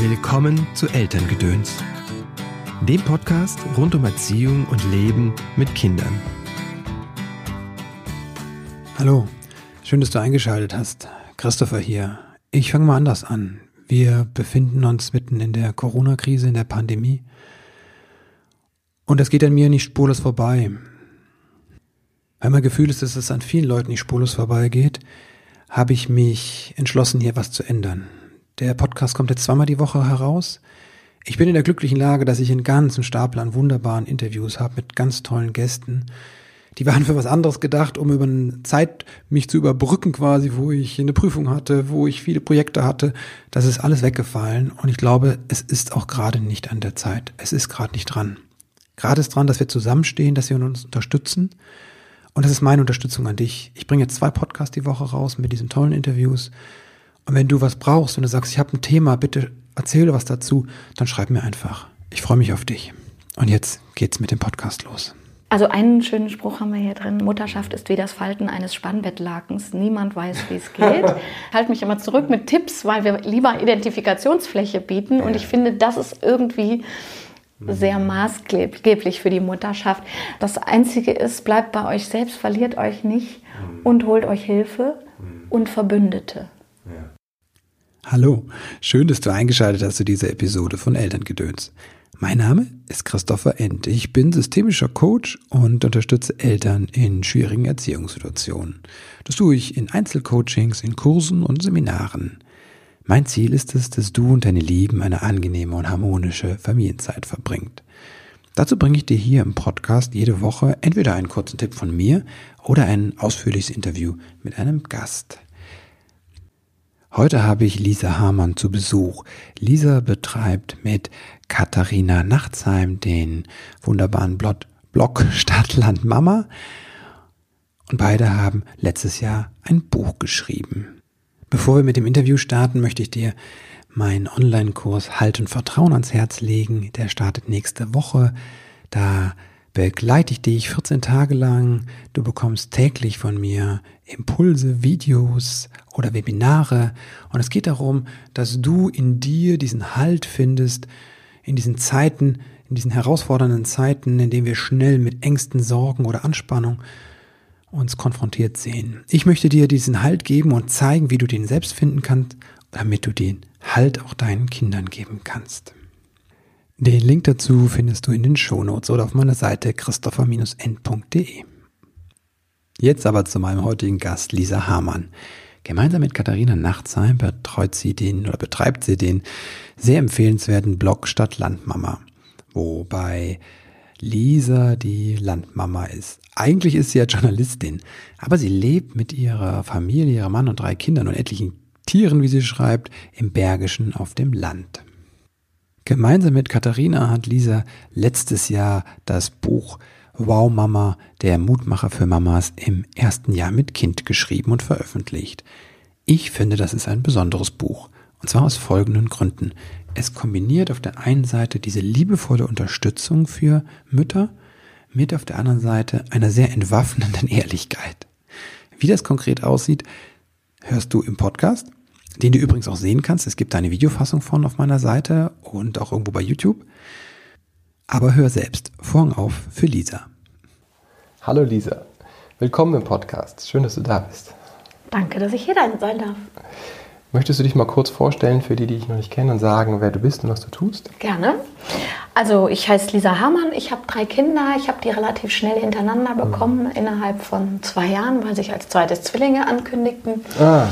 Willkommen zu Elterngedöns, dem Podcast rund um Erziehung und Leben mit Kindern. Hallo, schön, dass du eingeschaltet hast. Christopher hier. Ich fange mal anders an. Wir befinden uns mitten in der Corona-Krise, in der Pandemie. Und das geht an mir nicht spurlos vorbei. Weil mein Gefühl ist, dass es an vielen Leuten nicht spurlos vorbeigeht, habe ich mich entschlossen, hier was zu ändern. Der Podcast kommt jetzt zweimal die Woche heraus. Ich bin in der glücklichen Lage, dass ich einen ganzen Stapel an wunderbaren Interviews habe mit ganz tollen Gästen. Die waren für was anderes gedacht, um über eine Zeit mich zu überbrücken quasi, wo ich eine Prüfung hatte, wo ich viele Projekte hatte. Das ist alles weggefallen und ich glaube, es ist auch gerade nicht an der Zeit. Es ist gerade nicht dran. Gerade ist dran, dass wir zusammenstehen, dass wir uns unterstützen. Und das ist meine Unterstützung an dich. Ich bringe jetzt zwei Podcasts die Woche raus mit diesen tollen Interviews. Und wenn du was brauchst und du sagst, ich habe ein Thema, bitte erzähle was dazu, dann schreib mir einfach. Ich freue mich auf dich. Und jetzt geht's mit dem Podcast los. Also einen schönen Spruch haben wir hier drin. Mutterschaft ist wie das Falten eines Spannbettlakens. Niemand weiß, wie es geht. Ich halte mich immer zurück mit Tipps, weil wir lieber Identifikationsfläche bieten. Und ich finde, das ist irgendwie sehr maßgeblich für die Mutterschaft. Das Einzige ist, bleibt bei euch selbst, verliert euch nicht und holt euch Hilfe und Verbündete. Hallo, schön, dass du eingeschaltet hast zu dieser Episode von Elterngedöns. Mein Name ist Christopher End. Ich bin systemischer Coach und unterstütze Eltern in schwierigen Erziehungssituationen. Das tue ich in Einzelcoachings, in Kursen und Seminaren. Mein Ziel ist es, dass du und deine Lieben eine angenehme und harmonische Familienzeit verbringt. Dazu bringe ich dir hier im Podcast jede Woche entweder einen kurzen Tipp von mir oder ein ausführliches Interview mit einem Gast. Heute habe ich Lisa Hamann zu Besuch. Lisa betreibt mit Katharina Nachtsheim den wunderbaren Blog Stadtland Mama. Und beide haben letztes Jahr ein Buch geschrieben. Bevor wir mit dem Interview starten, möchte ich dir meinen Online-Kurs Halt und Vertrauen ans Herz legen. Der startet nächste Woche. Da begleite ich dich 14 Tage lang. Du bekommst täglich von mir Impulse, Videos oder Webinare. Und es geht darum, dass du in dir diesen Halt findest, in diesen Zeiten, in diesen herausfordernden Zeiten, in denen wir schnell mit Ängsten, Sorgen oder Anspannung uns konfrontiert sehen. Ich möchte dir diesen Halt geben und zeigen, wie du den selbst finden kannst, damit du den Halt auch deinen Kindern geben kannst. Den Link dazu findest du in den Shownotes oder auf meiner Seite christopher-n.de. Jetzt aber zu meinem heutigen Gast Lisa Hamann. Gemeinsam mit Katharina Nachtsheim betreut sie den oder betreibt sie den sehr empfehlenswerten Blog Stadt Landmama, wobei Lisa die Landmama ist. Eigentlich ist sie ja Journalistin, aber sie lebt mit ihrer Familie, ihrem Mann und drei Kindern und etlichen Tieren, wie sie schreibt, im Bergischen auf dem Land. Gemeinsam mit Katharina hat Lisa letztes Jahr das Buch Wow Mama, der Mutmacher für Mamas im ersten Jahr mit Kind geschrieben und veröffentlicht. Ich finde, das ist ein besonderes Buch. Und zwar aus folgenden Gründen. Es kombiniert auf der einen Seite diese liebevolle Unterstützung für Mütter mit auf der anderen Seite einer sehr entwaffnenden Ehrlichkeit. Wie das konkret aussieht, hörst du im Podcast den du übrigens auch sehen kannst. Es gibt eine Videofassung von auf meiner Seite und auch irgendwo bei YouTube. Aber hör selbst. Vorhang auf für Lisa. Hallo Lisa, willkommen im Podcast. Schön, dass du da bist. Danke, dass ich hier sein darf. Möchtest du dich mal kurz vorstellen für die, die ich noch nicht kenne und sagen, wer du bist und was du tust? Gerne. Also ich heiße Lisa Hamann, ich habe drei Kinder, ich habe die relativ schnell hintereinander bekommen, mhm. innerhalb von zwei Jahren, weil sich als zweites Zwillinge ankündigten. Ah.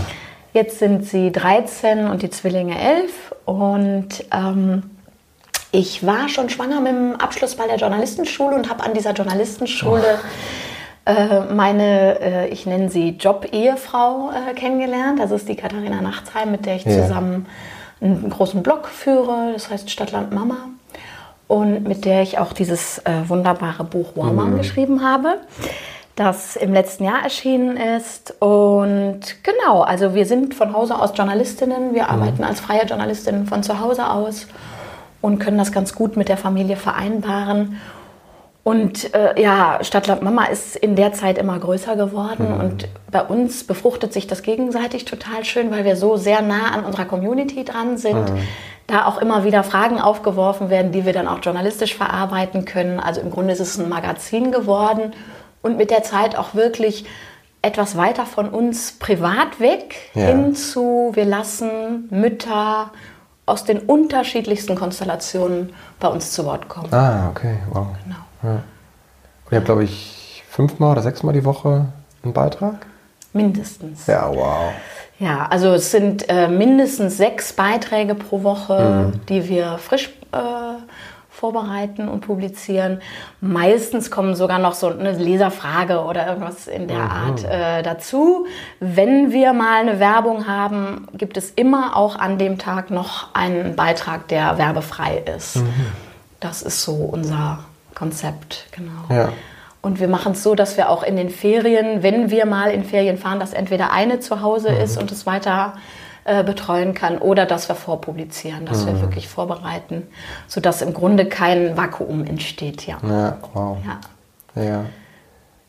Jetzt sind sie 13 und die Zwillinge 11. Und ähm, ich war schon schwanger mit dem Abschluss bei der Journalistenschule und habe an dieser Journalistenschule oh. äh, meine, äh, ich nenne sie Job-Ehefrau äh, kennengelernt. Das ist die Katharina Nachtsheim, mit der ich ja. zusammen einen großen Blog führe, das heißt Stadtland Mama. Und mit der ich auch dieses äh, wunderbare Buch Warm mhm. geschrieben habe das im letzten Jahr erschienen ist. Und genau, also wir sind von Hause aus Journalistinnen. Wir mhm. arbeiten als freie Journalistinnen von zu Hause aus und können das ganz gut mit der Familie vereinbaren. Und äh, ja, Stadtland Mama ist in der Zeit immer größer geworden mhm. und bei uns befruchtet sich das gegenseitig total schön, weil wir so sehr nah an unserer Community dran sind. Mhm. da auch immer wieder Fragen aufgeworfen werden, die wir dann auch journalistisch verarbeiten können. Also im Grunde ist es ein Magazin geworden und mit der Zeit auch wirklich etwas weiter von uns privat weg Ja. hin zu, wir lassen Mütter aus den unterschiedlichsten Konstellationen bei uns zu Wort kommen. Ah, okay, wow. Genau. Ja. Und ihr habt, glaube ich, fünfmal oder sechsmal die Woche einen Beitrag? Mindestens. Ja, wow. Ja, also es sind äh, mindestens sechs Beiträge pro Woche, die wir frisch äh, vorbereiten und publizieren. Meistens kommen sogar noch so eine Leserfrage oder irgendwas in der Art äh, dazu. Wenn wir mal eine Werbung haben, gibt es immer auch an dem Tag noch einen Beitrag, der werbefrei ist. Das ist so unser Konzept, genau. Ja. Und wir machen es so, dass wir auch in den Ferien, wenn wir mal in Ferien fahren, dass entweder eine zu Hause ist und es weiter äh, betreuen kann oder dass wir vorpublizieren, dass wir wirklich vorbereiten, sodass im Grunde kein Vakuum entsteht. Ja. Ja, wow. Ja. Ja.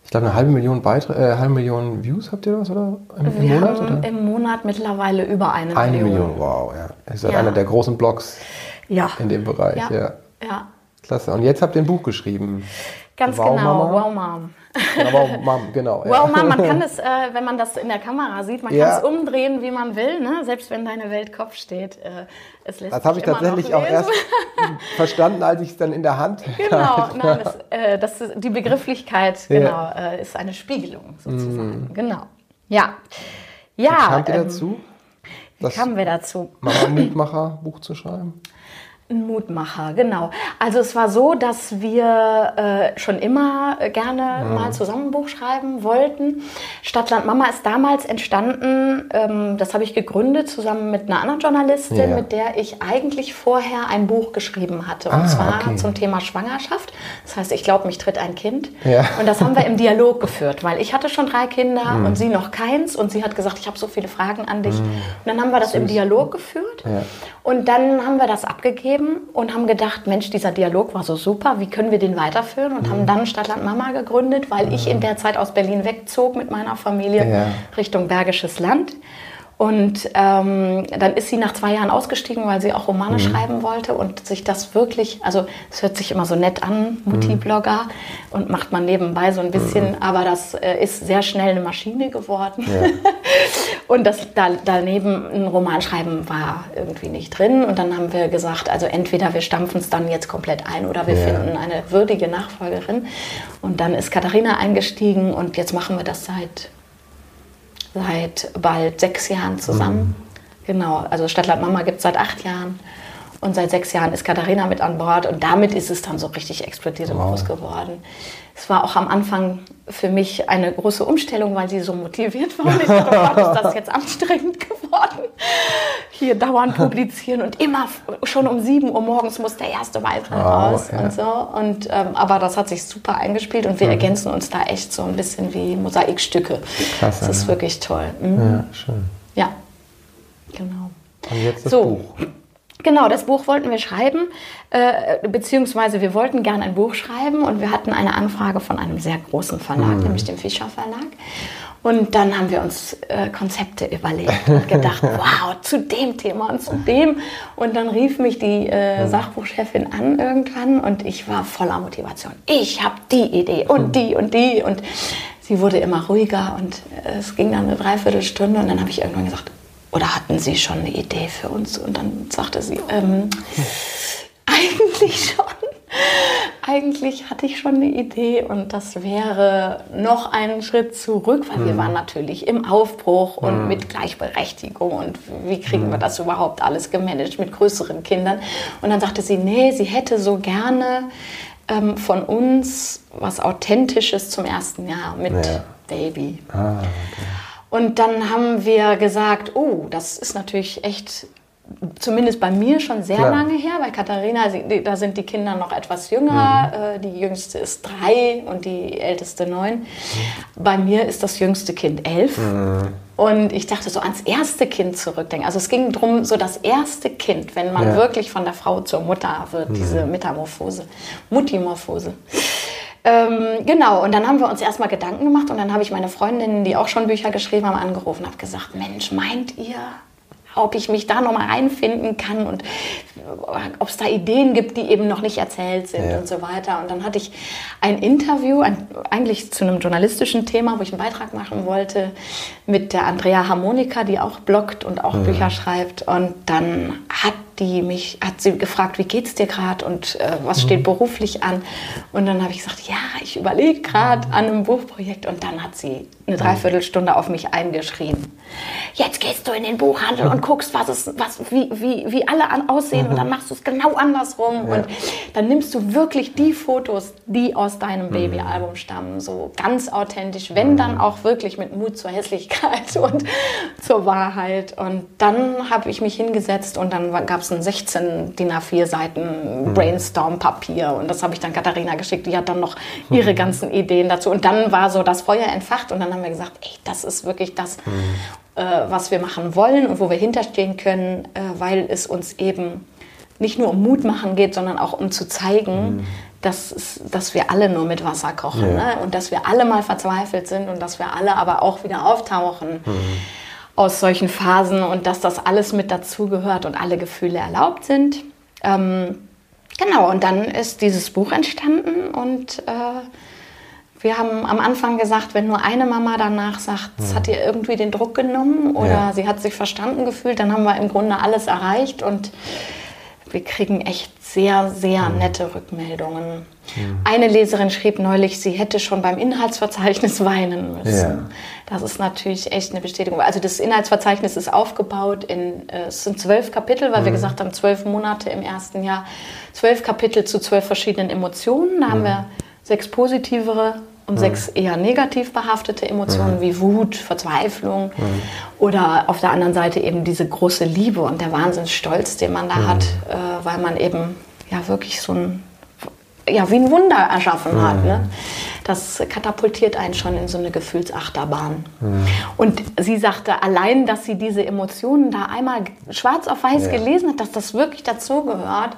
Ich glaube, eine halbe Million Beiträge, äh, halbe Million Views habt ihr das, oder? Im, im Wir Monat, haben oder? im Monat mittlerweile über eine, Eine Million. Million, wow, ja. Ihr seid Ja. einer der großen Blogs Ja. in dem Bereich, Ja. ja. ja. Klasse. Und jetzt habt ihr ein Buch geschrieben. Ganz Wow, genau. Mama. Wow, Mom. Ja, wow, Mom, genau. ja. Wow, Mom, man kann es, äh, wenn man das in der Kamera sieht, man Ja. kann es umdrehen, wie man will, ne? selbst wenn deine Welt Kopf steht. Äh, es lässt Das habe ich tatsächlich auch erst verstanden, als ich es dann in der Hand Genau, nein, das, äh, das ist, die Begrifflichkeit genau, äh, ist eine Spiegelung sozusagen. Genau. Ja. Ja. Wie kamt ihr ähm, dazu, Wie kamen wir dazu? Mama Mutmacher Buch zu schreiben? Ein Mutmacher, genau. Also es war so, dass wir äh, schon immer äh, gerne mal zusammen ein Buch schreiben wollten. Stadtland Mama ist damals entstanden, ähm, das habe ich gegründet zusammen mit einer anderen Journalistin, Ja. mit der ich eigentlich vorher ein Buch geschrieben hatte. Und Ah, zwar okay. zum Thema Schwangerschaft. Das heißt, ich glaube, mich tritt ein Kind. Ja. Und das haben wir im Dialog geführt, weil ich hatte schon drei Kinder und sie noch keins. Und sie hat gesagt, ich habe so viele Fragen an dich. Und dann haben wir das im Dialog geführt. Ja. Und dann haben wir das abgegeben und haben gedacht, Mensch, dieser Dialog war so super, wie können wir den weiterführen? Und haben dann Stadtland Mama gegründet, weil ich in der Zeit aus Berlin wegzog mit meiner Familie Ja. Richtung Bergisches Land. Und ähm, dann ist sie nach zwei Jahren ausgestiegen, weil sie auch Romane schreiben wollte und sich das wirklich, also es hört sich immer so nett an, Mutti-Blogger und macht man nebenbei so ein bisschen, aber das äh, ist sehr schnell eine Maschine geworden. Und das da, daneben ein Roman schreiben war irgendwie nicht drin. Und dann haben wir gesagt, also entweder wir stampfen es dann jetzt komplett ein oder wir Ja. finden eine würdige Nachfolgerin. Und dann ist Katharina eingestiegen und jetzt machen wir das seit, seit bald sechs Jahren zusammen. Genau, also Stadtland Mama gibt es seit acht Jahren. Und seit sechs Jahren ist Katharina mit an Bord und damit ist es dann so richtig explodiert und groß geworden. Es war auch am Anfang für mich eine große Umstellung, weil sie so motiviert war. Und ich dachte, oh Gott, ist das jetzt anstrengend geworden. Hier dauernd publizieren und immer schon um 7 Uhr morgens muss der erste Beitrag Wow, raus ja. und so. Und, ähm, aber das hat sich super eingespielt und wir ergänzen uns da echt so ein bisschen wie Mosaikstücke. Klasse, Das ist ne? wirklich toll. Mhm. Ja, schön. Ja, genau. Und jetzt das So. Buch. Genau, das Buch wollten wir schreiben, äh, beziehungsweise wir wollten gerne ein Buch schreiben und wir hatten eine Anfrage von einem sehr großen Verlag, nämlich dem Fischer Verlag. Und dann haben wir uns äh, Konzepte überlegt und gedacht, wow, zu dem Thema und zu dem. Und dann rief mich die äh, Sachbuchchefin an irgendwann und ich war voller Motivation. Ich habe die Idee und die und die. Und sie wurde immer ruhiger und äh, es ging dann eine Dreiviertelstunde und dann habe ich irgendwann gesagt, oder hatten Sie schon eine Idee für uns? Und dann sagte sie, ähm, eigentlich schon. Eigentlich hatte ich schon eine Idee und das wäre noch einen Schritt zurück, weil wir waren natürlich im Aufbruch und mit Gleichberechtigung und wie kriegen wir das überhaupt alles gemanagt mit größeren Kindern. Und dann sagte sie, nee, sie hätte so gerne ähm, von uns was Authentisches zum ersten Jahr mit Ja. Baby. Ah, Und dann haben wir gesagt, oh, das ist natürlich echt, zumindest bei mir schon sehr Klar. lange her. Bei Katharina, da sind die Kinder noch etwas jünger. Äh, Die jüngste ist drei und die älteste neun. Bei mir ist das jüngste Kind elf. Und ich dachte so ans erste Kind zurückdenken. Also es ging darum, so das erste Kind, wenn man Ja. wirklich von der Frau zur Mutter wird, diese Metamorphose, Mutimorphose. Ähm, genau, und dann haben wir uns erstmal Gedanken gemacht und dann habe ich meine Freundinnen, die auch schon Bücher geschrieben haben, angerufen und habe gesagt, Mensch, meint ihr, ob ich mich da nochmal reinfinden kann und ob es da Ideen gibt, die eben noch nicht erzählt sind ja. und so weiter. Und dann hatte ich ein Interview, ein, eigentlich zu einem journalistischen Thema, wo ich einen Beitrag machen wollte, mit der Andrea Harmonika, die auch bloggt und auch mhm. Bücher schreibt. Und dann hat die mich, hat sie gefragt, wie geht's dir gerade und äh, was steht mhm. beruflich an? Und dann habe ich gesagt, ja, ich überlege gerade an einem Buchprojekt. Und dann hat sie eine Dreiviertelstunde auf mich eingeschrien. Jetzt gehst du in den Buchhandel und guckst, was es, was, wie, wie, wie alle an, aussehen und dann machst du es genau andersrum. Ja. Und dann nimmst du wirklich die Fotos, die aus deinem mhm. Babyalbum stammen, so ganz authentisch, wenn dann mhm. auch wirklich mit Mut zur Hässlichkeit und zur Wahrheit. Und dann habe ich mich hingesetzt und dann gab es ein 16 DIN A4 Seiten Brainstorm-Papier und das habe ich dann Katharina geschickt. Die hat dann noch ihre mhm. ganzen Ideen dazu. Und dann war so das Feuer entfacht und dann haben wir gesagt, ey, das ist wirklich das, mhm. äh, was wir machen wollen und wo wir hinterstehen können, äh, weil es uns eben nicht nur um Mut machen geht, sondern auch um zu zeigen, mhm. dass, dass wir alle nur mit Wasser kochen ja. ne? und dass wir alle mal verzweifelt sind und dass wir alle aber auch wieder auftauchen. Mhm aus solchen Phasen und dass das alles mit dazugehört und alle Gefühle erlaubt sind. Ähm, genau, und dann ist dieses Buch entstanden und äh, wir haben am Anfang gesagt, wenn nur eine Mama danach sagt, es hat ihr irgendwie den Druck genommen oder ja. sie hat sich verstanden gefühlt, dann haben wir im Grunde alles erreicht und wir kriegen echt sehr, sehr nette Rückmeldungen. Mhm. Eine Leserin schrieb neulich, sie hätte schon beim Inhaltsverzeichnis weinen müssen. Ja. Das ist natürlich echt eine Bestätigung. Also das Inhaltsverzeichnis ist aufgebaut in, äh, es sind zwölf Kapitel, weil mhm. wir gesagt haben, zwölf Monate im ersten Jahr, zwölf Kapitel zu zwölf verschiedenen Emotionen. Da haben mhm. wir sechs positivere und mhm. sechs eher negativ behaftete Emotionen mhm. wie Wut, Verzweiflung mhm. oder auf der anderen Seite eben diese große Liebe und der Wahnsinnsstolz, den man da hat, äh, weil man eben ja wirklich so ein ja, wie ein Wunder erschaffen hat. Ne? Das katapultiert einen schon in so eine Gefühlsachterbahn. Und sie sagte, allein, dass sie diese Emotionen da einmal schwarz auf weiß ja. gelesen hat, dass das wirklich dazugehört,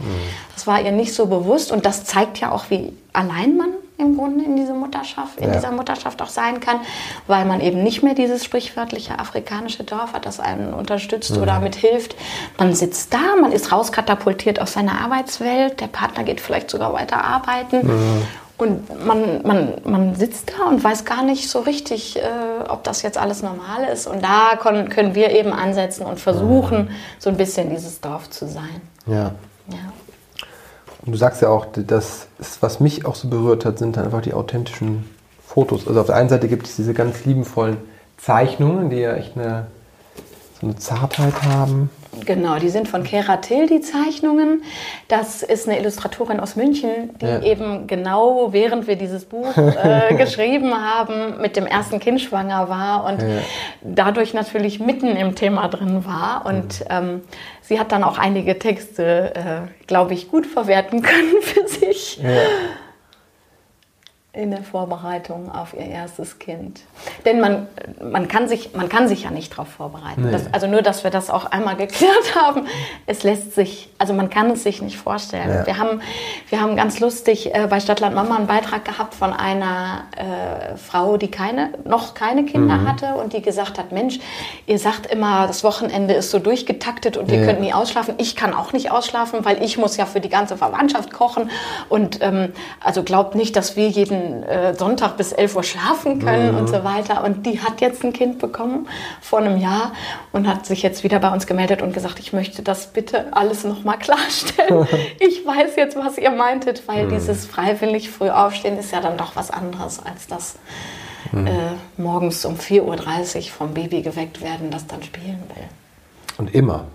das war ihr nicht so bewusst. Und das zeigt ja auch, wie allein man im Grunde in diese Mutterschaft, in ja. dieser Mutterschaft auch sein kann, weil man eben nicht mehr dieses sprichwörtliche afrikanische Dorf hat, das einen unterstützt mhm. oder mithilft. Man sitzt da, man ist rauskatapultiert aus seiner Arbeitswelt, der Partner geht vielleicht sogar weiter arbeiten. Mhm. Und man, man, man sitzt da und weiß gar nicht so richtig, äh, ob das jetzt alles normal ist. Und da können, können wir eben ansetzen und versuchen, mhm. so ein bisschen dieses Dorf zu sein. Ja. ja. Und du sagst ja auch, das ist, was mich auch so berührt hat, sind dann einfach die authentischen Fotos. Also auf der einen Seite gibt es diese ganz liebenvollen Zeichnungen, die ja echt eine, so eine Zartheit haben. Genau, die sind von Kera Till, die Zeichnungen. Das ist eine Illustratorin aus München, die ja. eben genau während wir dieses Buch äh, geschrieben haben, mit dem ersten Kind schwanger war und ja. dadurch natürlich mitten im Thema drin war. Und ähm, sie hat dann auch einige Texte, äh, glaube ich, gut verwerten können für sich. Ja in der Vorbereitung auf ihr erstes Kind. Denn man, man, kann, sich, man kann sich ja nicht darauf vorbereiten. Nee. Das, also nur, dass wir das auch einmal geklärt haben. Es lässt sich, also man kann es sich nicht vorstellen. Ja. Wir, haben, wir haben ganz lustig äh, bei Stadtland Mama einen Beitrag gehabt von einer äh, Frau, die keine, noch keine Kinder mhm. hatte und die gesagt hat, Mensch, ihr sagt immer, das Wochenende ist so durchgetaktet und ihr könnt nie ausschlafen. Ich kann auch nicht ausschlafen, weil ich muss ja für die ganze Verwandtschaft kochen. Und ähm, also glaubt nicht, dass wir jeden äh, Sonntag bis 11 Uhr schlafen können mhm. und so weiter. Und die hat jetzt ein Kind bekommen vor einem Jahr und hat sich jetzt wieder bei uns gemeldet und gesagt, ich möchte das bitte alles nochmal klarstellen. ich weiß jetzt, was ihr meintet, weil mhm. dieses freiwillig früh aufstehen ist ja dann doch was anderes als das mhm. äh, morgens um 4.30 Uhr vom Baby geweckt werden, das dann spielen will. Und immer.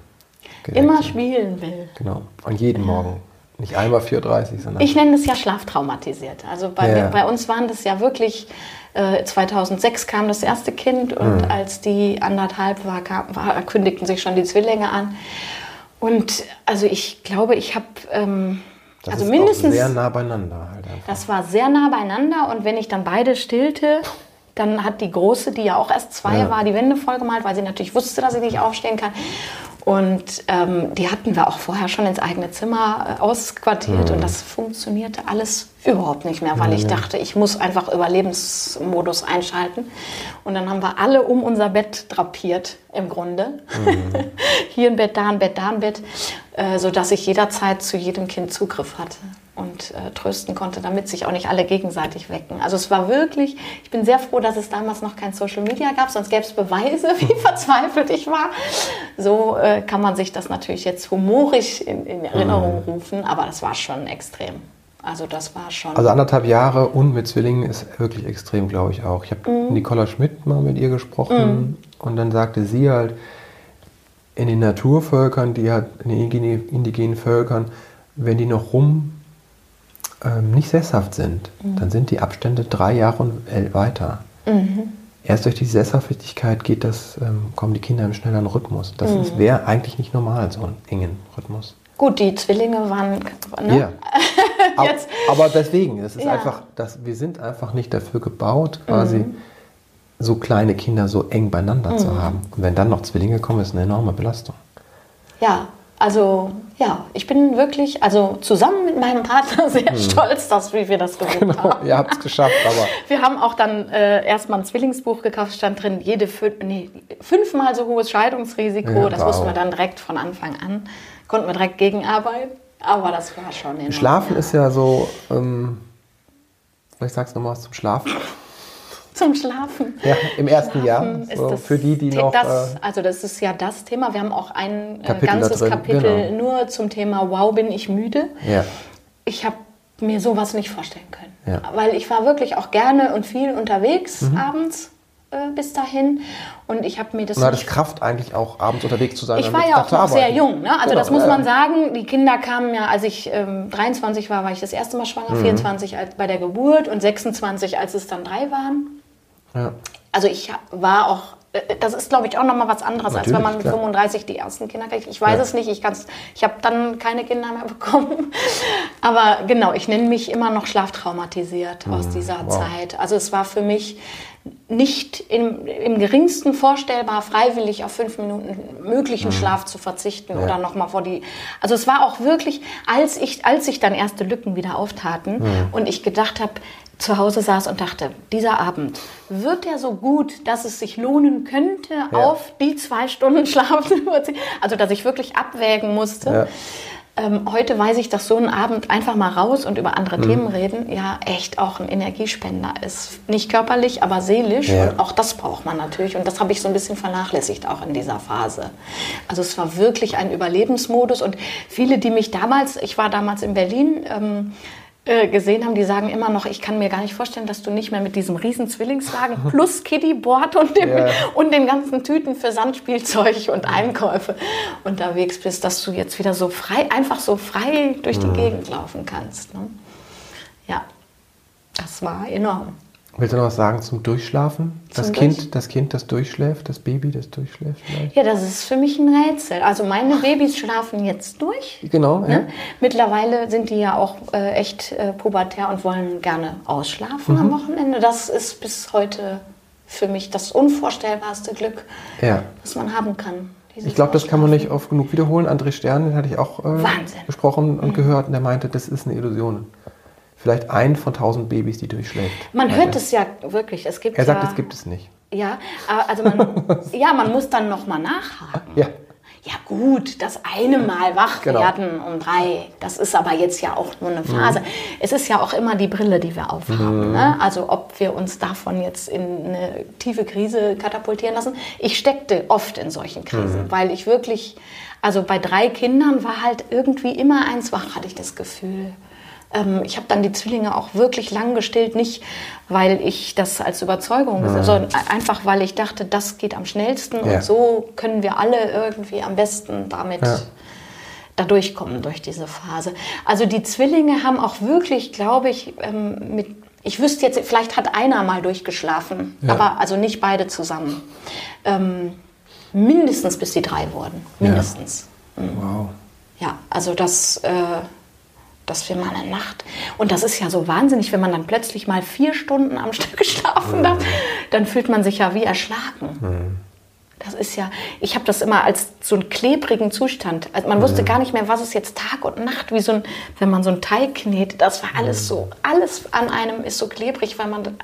Immer spielen will. Genau. Und jeden ja. Morgen. Nicht einmal 4,30, sondern. Ich nenne es ja schlaftraumatisiert. Also bei, ja. bei uns waren das ja wirklich. Äh, 2006 kam das erste Kind und mhm. als die anderthalb war, kam, war, kündigten sich schon die Zwillinge an. Und also ich glaube, ich habe. Ähm, das also mindestens. sehr nah beieinander halt einfach. Das war sehr nah beieinander und wenn ich dann beide stillte, dann hat die Große, die ja auch erst zwei ja. war, die Wände vollgemalt, weil sie natürlich wusste, dass sie nicht aufstehen kann. Und ähm, die hatten wir auch vorher schon ins eigene Zimmer äh, ausquartiert mhm. und das funktionierte alles überhaupt nicht mehr, weil mhm. ich dachte, ich muss einfach Überlebensmodus einschalten. Und dann haben wir alle um unser Bett drapiert, im Grunde. Mhm. Hier ein Bett, da ein Bett, da ein Bett, äh, sodass ich jederzeit zu jedem Kind Zugriff hatte und äh, trösten konnte, damit sich auch nicht alle gegenseitig wecken. Also es war wirklich, ich bin sehr froh, dass es damals noch kein Social Media gab, sonst gäbe es Beweise, wie verzweifelt ich war. So äh, kann man sich das natürlich jetzt humorisch in, in Erinnerung mhm. rufen, aber das war schon extrem. Also das war schon. Also anderthalb Jahre und mit Zwillingen ist wirklich extrem, glaube ich auch. Ich habe mhm. Nicola Schmidt mal mit ihr gesprochen mhm. und dann sagte sie halt, in den Naturvölkern, die hat, in den indigenen Völkern, wenn die noch rum ähm, nicht sesshaft sind, mhm. dann sind die Abstände drei Jahre und weiter. Mhm. Erst durch die Sesshaftigkeit geht das, ähm, kommen die Kinder im schnelleren Rhythmus. Das mhm. wäre eigentlich nicht normal, so einen engen Rhythmus. Gut, die Zwillinge waren. Ne? Ja. aber, aber, deswegen, es ist ja. einfach, dass wir sind einfach nicht dafür gebaut, quasi mhm. so kleine Kinder so eng beieinander mhm. zu haben. Und wenn dann noch Zwillinge kommen, ist eine enorme Belastung. Ja, also ja, ich bin wirklich, also zusammen mit meinem Partner sehr hm. stolz, dass wie wir das gewuppt genau, haben. Ihr habt es geschafft, aber. Wir haben auch dann äh, erstmal ein Zwillingsbuch gekauft, stand drin, jede nee, fünfmal so hohes Scheidungsrisiko. Ja, das wow. wussten wir dann direkt von Anfang an. Konnten wir direkt gegenarbeiten. Aber das war schon enorm. Schlafen ist ja so, ähm, ich sag's nochmal zum Schlafen zum Schlafen. Ja, im ersten Schlafen Jahr. So, für die, die noch. Das, äh, also, das ist ja das Thema. Wir haben auch ein äh, Kapitel ganzes Kapitel genau. nur zum Thema Wow, bin ich müde. Ja. Ich habe mir sowas nicht vorstellen können. Ja. Weil ich war wirklich auch gerne und viel unterwegs mhm. abends äh, bis dahin. Und ich habe mir das. Und hattest Kraft eigentlich auch abends unterwegs zu sein? Ich war ja auch noch sehr jung. Ne? Also genau, das muss ja, man sagen. Die Kinder kamen ja, als ich ähm, 23 war, war ich das erste Mal schwanger, mhm. 24 als, bei der Geburt und 26, als es dann drei waren. Ja. Also ich war auch, äh, das ist glaube ich auch nochmal was anderes, Natürlich, als wenn man mit klar. 35 die ersten Kinder kriegt. Ich weiß ja. es nicht, ich, ich habe dann keine Kinder mehr bekommen. Aber genau, ich nenne mich immer noch schlaftraumatisiert mhm. aus dieser wow. Zeit. Also es war für mich nicht im, im geringsten vorstellbar, freiwillig auf fünf Minuten möglichen mhm. Schlaf zu verzichten ja. oder nochmal vor die. Also es war auch wirklich, als ich, als sich dann erste Lücken wieder auftaten mhm. und ich gedacht habe, zu Hause saß und dachte, dieser Abend, wird der so gut, dass es sich lohnen könnte, ja. auf die zwei Stunden Schlaf zu verzichten? Also, dass ich wirklich abwägen musste. Ja. Ähm, heute weiß ich, dass so ein Abend einfach mal raus und über andere mhm. Themen reden, ja, echt auch ein Energiespender ist. Nicht körperlich, aber seelisch. Ja. Und auch das braucht man natürlich. Und das habe ich so ein bisschen vernachlässigt auch in dieser Phase. Also es war wirklich ein Überlebensmodus. Und viele, die mich damals, ich war damals in Berlin, ähm, äh, gesehen haben, die sagen immer noch, ich kann mir gar nicht vorstellen, dass du nicht mehr mit diesem riesen Zwillingswagen plus Kiddyboard und, dem, yeah. und den ganzen Tüten für Sandspielzeug und Einkäufe unterwegs bist, dass du jetzt wieder so frei, einfach so frei durch die mhm. Gegend laufen kannst. Ne? Ja, das war enorm. Willst du noch was sagen zum Durchschlafen? Zum das, kind, das Kind, das durchschläft, das Baby, das durchschläft vielleicht? Ja, das ist für mich ein Rätsel. Also meine Babys schlafen jetzt durch. Genau, ne? ja. Mittlerweile sind die ja auch äh, echt äh, pubertär und wollen gerne ausschlafen mhm. am Wochenende. Das ist bis heute für mich das unvorstellbarste Glück, ja. was man haben kann. Ich glaube, das kann man nicht oft genug wiederholen. André Stern, den hatte ich auch äh, gesprochen und mhm. gehört und der meinte, das ist eine Illusion vielleicht ein von tausend Babys, die durchschläft. Man hört es ja wirklich. Es gibt er sagt, ja, es gibt es nicht. Ja, also man, ja, man muss dann nochmal nachhaken. Ja. Ja gut, das eine Mal wach genau. werden um drei, das ist aber jetzt ja auch nur eine mhm. Phase. Mhm. Es ist ja auch immer die Brille, die wir aufhaben. Mhm. Ne? Also ob wir uns davon jetzt in eine tiefe Krise katapultieren lassen. Ich steckte oft in solchen Krisen, mhm. weil ich wirklich, also bei drei Kindern war halt irgendwie immer eins wach, hatte ich das Gefühl. Ähm, ich habe dann die Zwillinge auch wirklich lang gestillt, nicht weil ich das als Überzeugung, mhm. sondern einfach weil ich dachte, das geht am schnellsten ja. und so können wir alle irgendwie am besten damit ja. da durchkommen durch diese Phase. Also die Zwillinge haben auch wirklich, glaube ich, ähm, mit ich wüsste jetzt, vielleicht hat einer mal durchgeschlafen, ja. aber also nicht beide zusammen. Ähm, mindestens bis sie drei wurden. Mindestens. Ja. Mhm. Wow. Ja, also das, äh, dass wir mal eine Nacht. Und das ist ja so wahnsinnig, wenn man dann plötzlich mal vier Stunden am Stück schlafen darf, mhm. dann fühlt man sich ja wie erschlagen. Mhm. Das ist ja, ich habe das immer als so einen klebrigen Zustand. Also man wusste gar nicht mehr, was ist jetzt Tag und Nacht, wie so ein, wenn man so einen Teig knetet. Das war alles so, alles an einem ist so klebrig, weil man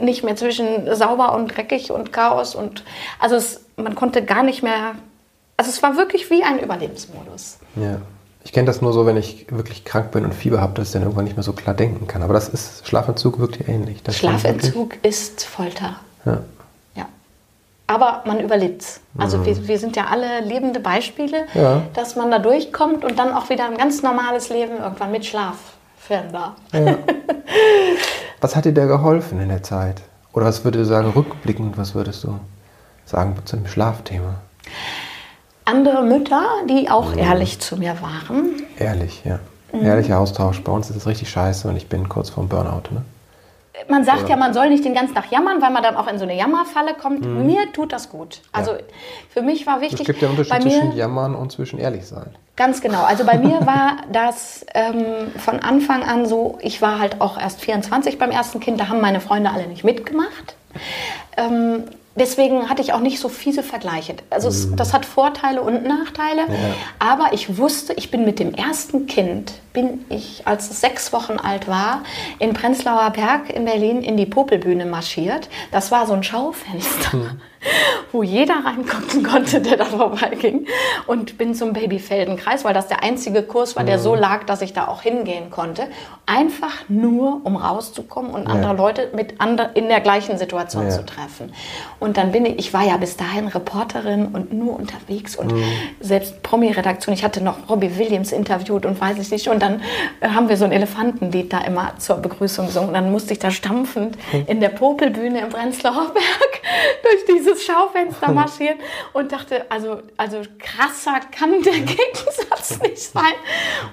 nicht mehr zwischen sauber und dreckig und Chaos und also es, man konnte gar nicht mehr. Also es war wirklich wie ein Überlebensmodus. Ja. Ich kenne das nur so, wenn ich wirklich krank bin und Fieber habe, dass ich dann irgendwann nicht mehr so klar denken kann. Aber das ist Schlafentzug wirklich ähnlich. Das Schlafentzug ist Folter. Ja. Ja. Aber man überlebt's. Also wir, wir sind ja alle lebende Beispiele, Ja. dass man da durchkommt und dann auch wieder ein ganz normales Leben irgendwann mit Schlaf führen darf. Ja. was hat dir da geholfen in der Zeit? Oder was würdest du sagen, rückblickend, was würdest du sagen zu dem Schlafthema? Andere Mütter, die auch ehrlich zu mir waren, Ehrlich, ja. Mhm. Ehrlicher Austausch. Bei uns ist es richtig scheiße und ich bin kurz vorm Burnout. Ne? man sagt ja, man soll nicht den ganzen Tag jammern, weil man dann auch in so eine Jammerfalle kommt. Mir tut das gut. Also für mich war wichtig, Mhm. Es gibt ja einen Unterschied zwischen Jammern und zwischen ehrlich sein. Ganz genau. Also bei mir war das ähm, von Anfang an so, ich war halt auch erst 24 beim ersten Kind, da haben meine Freunde alle nicht mitgemacht. Ähm, deswegen hatte ich auch nicht so fiese Vergleiche. Also es, das hat Vorteile und Nachteile. Aber ich wusste, ich bin mit dem ersten Kind, bin ich, als es sechs Wochen alt war, in Prenzlauer Berg in Berlin in die Popelbühne marschiert. Das war so ein Schaufenster, wo jeder reingucken konnte, der da vorbeiging. Und bin zum Babyfeldenkreis, weil das der einzige Kurs war, der so lag, dass ich da auch hingehen konnte. Einfach nur, um rauszukommen und andere Leute mit ander, in der gleichen Situation Ja. zu treffen. Und dann bin ich, ich war ja bis dahin Reporterin und nur unterwegs und selbst Promi-Redaktion. Ich hatte noch Robbie Williams interviewt und weiß ich nicht. Und dann haben wir so ein Elefantenlied da immer zur Begrüßung gesungen. Und dann musste ich da stampfend in der Popelbühne im Prenzlauer Berg durch dieses Schaufenster marschieren und dachte, also, also krasser kann der Gegensatz nicht sein.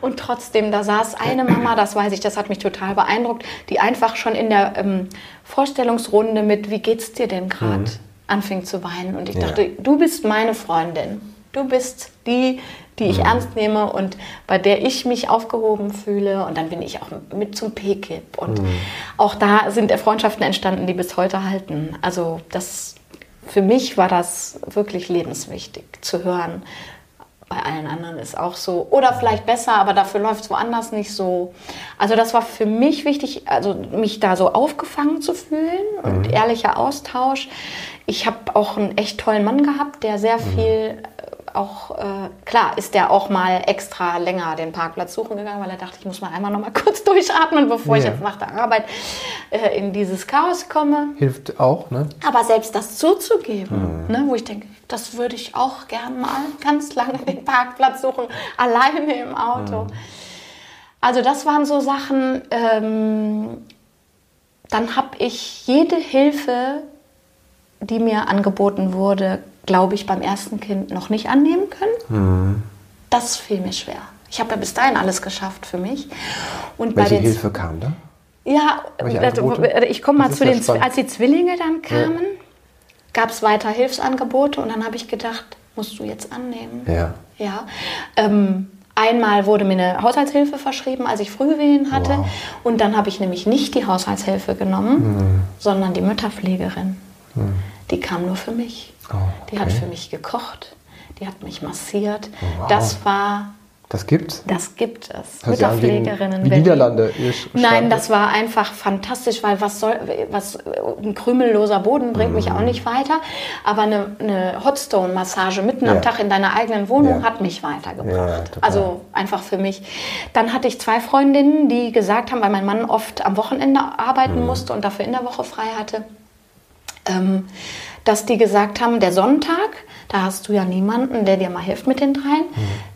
Und trotzdem, da saß eine Mama, das weiß ich, das hat mich total beeindruckt, die einfach schon in der ähm, Vorstellungsrunde mit, wie geht's dir denn gerade, anfing zu weinen. Und ich Ja. dachte, du bist meine Freundin. Du bist die, die ich ernst nehme und bei der ich mich aufgehoben fühle. Und dann bin ich auch mit zum PKIP. Und auch da sind Freundschaften entstanden, die bis heute halten. Also das, für mich war das wirklich lebenswichtig zu hören. Bei allen anderen ist auch so. Oder vielleicht besser, aber dafür läuft es woanders nicht so. Also das war für mich wichtig, also mich da so aufgefangen zu fühlen und ehrlicher Austausch. Ich habe auch einen echt tollen Mann gehabt, der sehr viel äh, auch, äh, klar, ist der auch mal extra länger den Parkplatz suchen gegangen, weil er dachte, ich muss mal einmal noch mal kurz durchatmen, bevor ich Ja. jetzt nach der Arbeit äh, in dieses Chaos komme. Hilft auch, ne? Aber selbst das zuzugeben, ne, wo ich denke, das würde ich auch gern mal ganz lange den Parkplatz suchen, alleine im Auto. Also das waren so Sachen, ähm, dann habe ich jede Hilfe, die mir angeboten wurde, glaube ich, beim ersten Kind noch nicht annehmen können. Das fiel mir schwer. Ich habe ja bis dahin alles geschafft für mich. Und Welche den Hilfe kam da? ja, also, ich komme mal zu ja den, spannend. als die Zwillinge dann kamen, gab es weiter Hilfsangebote und dann habe ich gedacht, musst du jetzt annehmen. Ja. Ja. Ähm, einmal wurde mir eine Haushaltshilfe verschrieben, als ich Frühwehen hatte. Wow. Und dann habe ich nämlich nicht die Haushaltshilfe genommen, sondern die Mütterpflegerin. Die kam nur für mich. Oh, Die hat für mich gekocht, die hat mich massiert. wow. Das war Das gibt's? das gibt es. In- Mütterpflegerinnen. wie. Niederlande, Nein, das war einfach fantastisch, weil was soll, was, ein krümelloser Boden bringt mich auch nicht weiter. Aber eine, eine Hotstone-Massage mitten Ja. am Tag in deiner eigenen Wohnung Ja. hat mich weitergebracht. Ja, also einfach für mich. Dann hatte ich zwei Freundinnen, die gesagt haben, weil mein Mann oft am Wochenende arbeiten Mhm. musste und dafür in der Woche frei hatte, ähm, dass die gesagt haben, der Sonntag, da hast du ja niemanden, der dir mal hilft mit den dreien.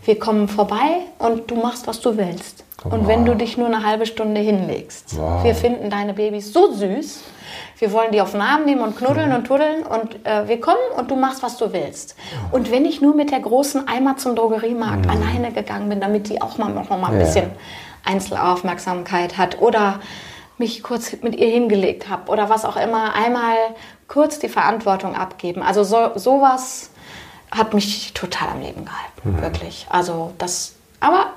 Wir kommen vorbei und du machst, was du willst. Und wenn du dich nur eine halbe Stunde hinlegst. Wow. Wir finden deine Babys so süß. Wir wollen die auf den Arm nehmen und knuddeln und tuddeln und äh, wir kommen und du machst, was du willst. Und wenn ich nur mit der großen einmal zum Drogeriemarkt alleine gegangen bin, damit die auch mal noch mal ein Ja. bisschen Einzelaufmerksamkeit hat oder mich kurz mit ihr hingelegt habe oder was auch immer, einmal kurz die Verantwortung abgeben. Also so, sowas hat mich total am Leben gehalten, wirklich. Also das, aber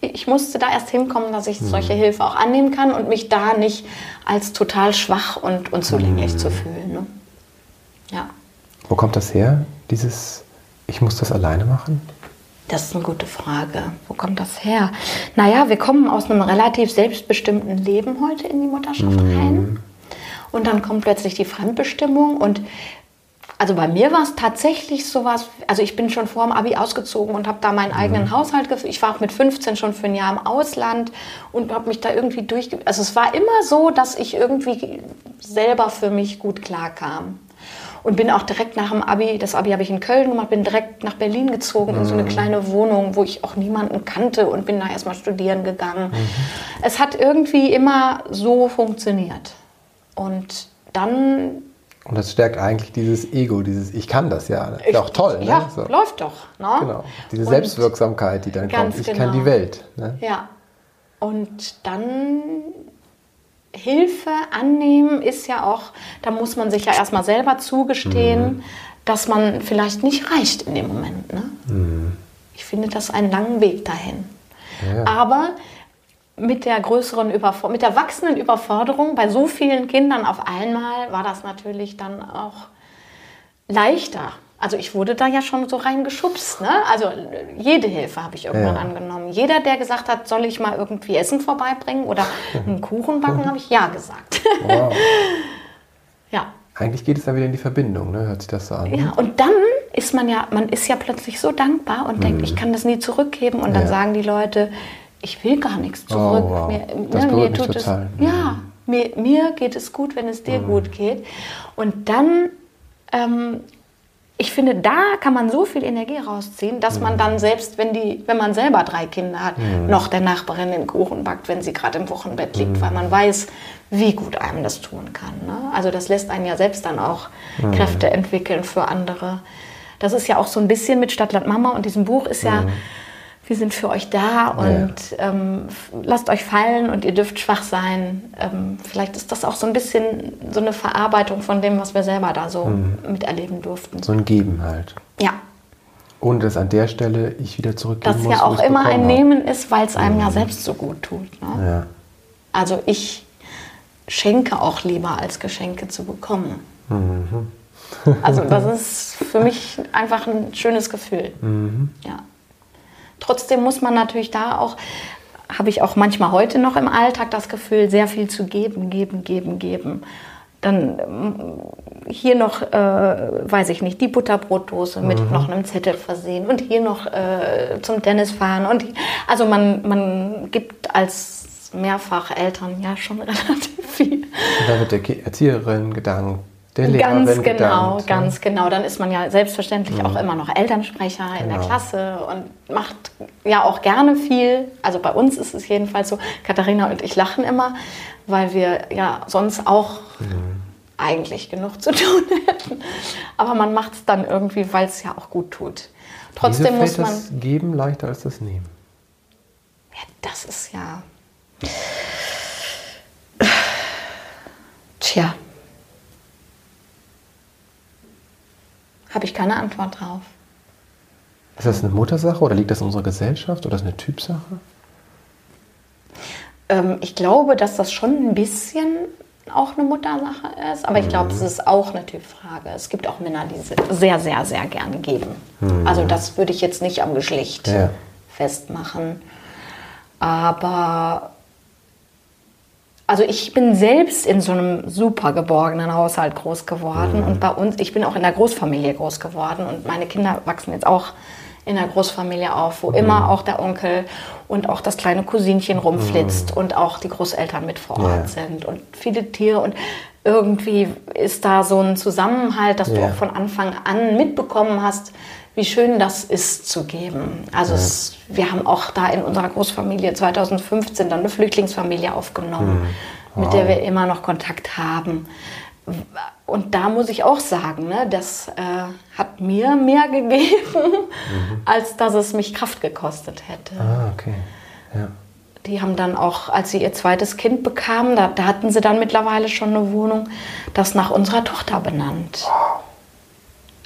ich musste da erst hinkommen, dass ich solche Hilfe auch annehmen kann und mich da nicht als total schwach und unzulänglich zu fühlen. Ne? Ja. Wo kommt das her, dieses Ich muss das alleine machen? Das ist eine gute Frage. Wo kommt das her? Naja, wir kommen aus einem relativ selbstbestimmten Leben heute in die Mutterschaft rein. Und dann kommt plötzlich die Fremdbestimmung und also bei mir war es tatsächlich sowas, also ich bin schon vor dem Abi ausgezogen und habe da meinen eigenen Haushalt geführt. Ich war auch mit 15 schon für ein Jahr im Ausland und habe mich da irgendwie durch... Also es war immer so, dass ich irgendwie selber für mich gut klarkam. Und bin auch direkt nach dem Abi, das Abi habe ich in Köln gemacht, bin direkt nach Berlin gezogen in so eine kleine Wohnung, wo ich auch niemanden kannte und bin da erstmal studieren gegangen. Es hat irgendwie immer so funktioniert. Und dann Und das stärkt eigentlich dieses Ego, dieses Ich kann das ja. Das ist auch toll. Ne? Ja, So. läuft doch. Ne? Genau. Diese Und- Selbstwirksamkeit, die dann kommt. Ich genau. kann die Welt. Ne? Ja. Und dann Hilfe annehmen ist ja auch, da muss man sich ja erstmal selber zugestehen, Mhm. dass man vielleicht nicht reicht in dem Moment. Ne? Ich finde das einen langen Weg dahin. Mhm. Ja. Aber mit der größeren Überfor mit der wachsenden Überforderung bei so vielen Kindern auf einmal war das natürlich dann auch leichter. Also ich wurde da ja schon so reingeschubst. Ne? Also jede Hilfe habe ich irgendwann Ja. angenommen. Jeder, der gesagt hat, soll ich mal irgendwie Essen vorbeibringen oder einen Kuchen backen, habe ich ja gesagt. Wow. ja. Eigentlich geht es dann wieder in die Verbindung, ne? hört sich das so an. Ja, und dann ist man ja, man ist ja plötzlich so dankbar und denkt, ich kann das nie zurückgeben. Und dann Mhm. Ja. sagen die Leute, ich will gar nichts zurück. Oh, wow. Mir, Das ne, mir tut total. es, ja, mir, mir geht es gut, wenn es dir gut geht. Und dann, ähm, ich finde, da kann man so viel Energie rausziehen, dass man dann selbst, wenn, die, wenn man selber drei Kinder hat, noch der Nachbarin den Kuchen backt, wenn sie gerade im Wochenbett liegt, weil man weiß, wie gut einem das tun kann. Ne? Also das lässt einen ja selbst dann auch Kräfte entwickeln für andere. Das ist ja auch so ein bisschen mit Stadtland Mama und diesem Buch ist ja, wir sind für euch da und ähm, f- lasst euch fallen und ihr dürft schwach sein. Ähm, vielleicht ist das auch so ein bisschen so eine Verarbeitung von dem, was wir selber da so miterleben durften. So ein Geben halt. Ja, Ohne dass an der Stelle ich wieder zurückgeben das muss. ja wo auch immer ein. Nehmen ist, weil es einem ja selbst so gut tut. Ne? Ja. Also ich schenke auch lieber, als Geschenke zu bekommen. Also das ist für mich einfach ein schönes Gefühl. Ja. Trotzdem muss man natürlich da auch, habe ich auch manchmal heute noch im Alltag das Gefühl, sehr viel zu geben, geben, geben, geben. Dann ähm, hier noch, äh, weiß ich nicht, die Butterbrotdose mit noch einem Zettel versehen und hier noch äh, zum Tennis fahren. Und also man, man gibt als Mehrfacheltern ja schon relativ viel. Und da wird der Erzieherin gedankt, der Lehrerin Ganz genau, gedankt. ganz genau. Dann ist man ja selbstverständlich auch immer noch Elternsprecher in der Genau. Klasse und macht ja auch gerne viel. Also bei uns ist es jedenfalls so, Katharina und ich lachen immer, weil wir ja sonst auch eigentlich genug zu tun hätten. Aber man macht es dann irgendwie, weil es ja auch gut tut. Trotzdem muss man. das Geben leichter als das Nehmen? Ja, das ist ja. Tja. Habe ich keine Antwort drauf. Ist das eine Muttersache oder liegt das in unserer Gesellschaft oder ist das eine Typsache? Ähm, ich glaube, dass das schon ein bisschen auch eine Muttersache ist, aber ich glaube, es ist auch eine Typfrage. Es gibt auch Männer, die se- sehr, sehr, sehr gerne geben. Also das würde ich jetzt nicht am Geschlecht Ja. festmachen. Aber also ich bin selbst in so einem super geborgenen Haushalt groß geworden und bei uns, ich bin auch in der Großfamilie groß geworden und meine Kinder wachsen jetzt auch in der Großfamilie auf, wo immer auch der Onkel und auch das kleine Cousinchen rumflitzt und auch die Großeltern mit vor Ort Ja. sind und viele Tiere und irgendwie ist da so ein Zusammenhalt, dass du Ja. auch von Anfang an mitbekommen hast, wie schön das ist zu geben. Also es, wir haben auch da in unserer Großfamilie 2015 dann eine Flüchtlingsfamilie aufgenommen, mit der wir immer noch Kontakt haben. Und da muss ich auch sagen, ne, das äh, hat mir mehr gegeben, als dass es mich Kraft gekostet hätte. Ah, okay. Ja. Die haben dann auch, als sie ihr zweites Kind bekamen, da, da hatten sie dann mittlerweile schon eine Wohnung, das nach unserer Tochter benannt.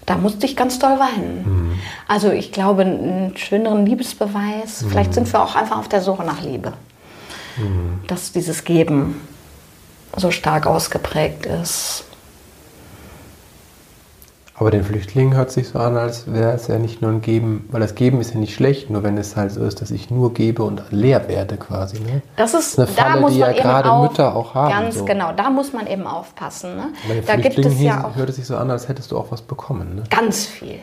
Da musste ich ganz doll weinen. Also ich glaube, einen schöneren Liebesbeweis, vielleicht sind wir auch einfach auf der Suche nach Liebe. Dass dieses Geben so stark ausgeprägt ist. Aber den Flüchtlingen hört sich so an, als wäre es ja nicht nur ein Geben, weil das Geben ist ja nicht schlecht, nur wenn es halt so ist, dass ich nur gebe und leer werde quasi. Ne? Das ist, eine Falle, da muss die man ja eben gerade auch, Mütter auch haben. Ganz so. genau, da muss man eben aufpassen. Ne? Da gibt es ja auch hört es sich so an, als hättest du auch was bekommen. Ne? Ganz viel.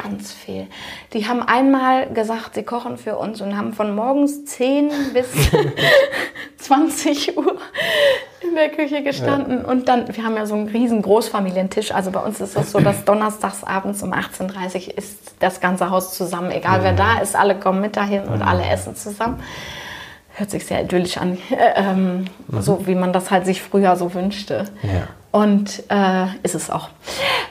Ganz viel. Die haben einmal gesagt, sie kochen für uns und haben von morgens 10 bis 20 Uhr in der Küche gestanden. Und dann, wir haben ja so einen riesen Großfamilientisch. Also bei uns ist es so, dass donnerstags abends um 18.30 Uhr ist das ganze Haus zusammen. Egal wer da ist, alle kommen mit dahin und alle essen zusammen. Hört sich sehr idyllisch an. Äh, ähm, So wie man das halt sich früher so wünschte. Ja. Und äh, ist es auch.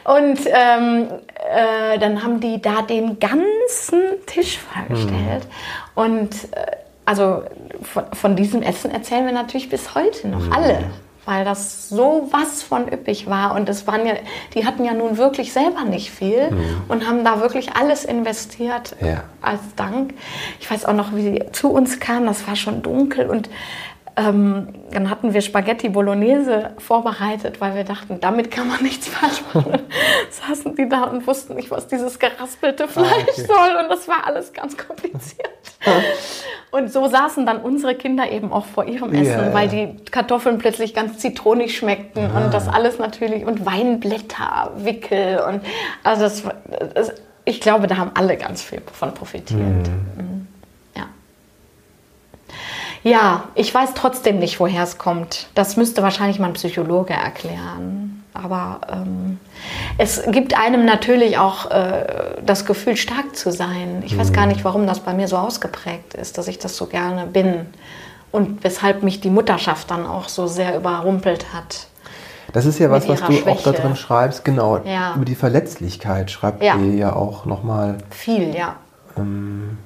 Und ähm, äh, dann haben die da den ganzen Tisch vollgestellt. Und äh, also von, von diesem Essen erzählen wir natürlich bis heute noch alle. Weil das so was von üppig war. Und es waren ja, die hatten ja nun wirklich selber nicht viel und haben da wirklich alles investiert Ja. als Dank. Ich weiß auch noch, wie sie zu uns kamen, das war schon dunkel und ähm, dann hatten wir Spaghetti Bolognese vorbereitet, weil wir dachten, damit kann man nichts falsch machen. Saßen die da und wussten nicht, was dieses geraspelte Fleisch okay. soll und das war alles ganz kompliziert. Und so saßen dann unsere Kinder eben auch vor ihrem Essen, ja. weil die Kartoffeln plötzlich ganz zitronig schmeckten und das alles natürlich und Weinblätter, Wickel und also das, das ich glaube, da haben alle ganz viel von profitiert. Mhm. Ja. Ich weiß trotzdem nicht, woher es kommt. Das müsste wahrscheinlich mal ein Psychologe erklären. Aber ähm, es gibt einem natürlich auch äh, das Gefühl, stark zu sein. Ich weiß gar nicht, warum das bei mir so ausgeprägt ist, dass ich das so gerne bin. Und weshalb mich die Mutterschaft dann auch so sehr überrumpelt hat. Das ist ja was, was du auch da Schwäche. drin schreibst. Genau. Ja. Über die Verletzlichkeit schreibt Ja. ihr ja auch nochmal. Viel, ja. Ähm,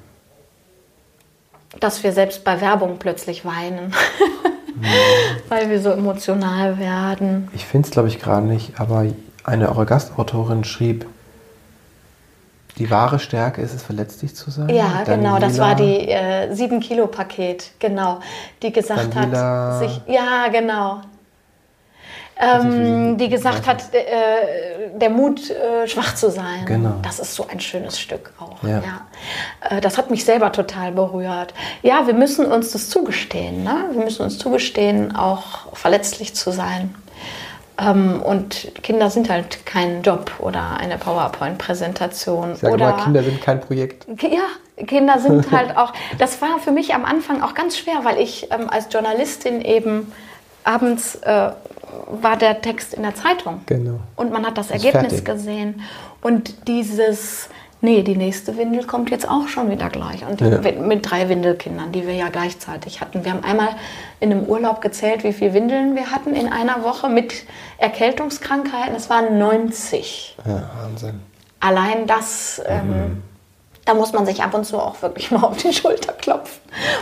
Dass wir selbst bei Werbung plötzlich weinen, weil wir so emotional werden. ich finde es, glaube ich, gerade nicht, aber eine eurer Gastautorin schrieb, die wahre Stärke ist es, verletzlich zu sein. Ja, genau, das Daniela- war die äh, 7 Kilo Paket, genau, die gesagt Daniela- hat, sich, ja, genau. Ähm, die gesagt hat, äh, der Mut, äh, schwach zu sein. Genau. Das ist so ein schönes Stück auch. Ja. Ja. Äh, das hat mich selber total berührt. Ja, wir müssen uns das zugestehen. Ne? Wir müssen uns zugestehen, auch verletzlich zu sein. Ähm, und Kinder sind halt kein Job oder eine PowerPoint-Präsentation. Oder mal, Kinder sind kein Projekt. ja, Kinder sind halt auch, das war für mich am Anfang auch ganz schwer, weil ich ähm, als Journalistin eben abends äh, war der Text in der Zeitung. Genau. Und man hat das Ist Ergebnis fertig. gesehen. Und dieses, nee, die nächste Windel kommt jetzt auch schon wieder gleich. Und Ja. mit- drei Windelkindern, die wir ja gleichzeitig hatten. Wir haben einmal in einem Urlaub gezählt, wie viele Windeln wir hatten in einer Woche mit Erkältungskrankheiten. Es waren 90 Ja, Wahnsinn. allein das, ähm, da muss man sich ab und zu auch wirklich mal auf die Schulter klopfen.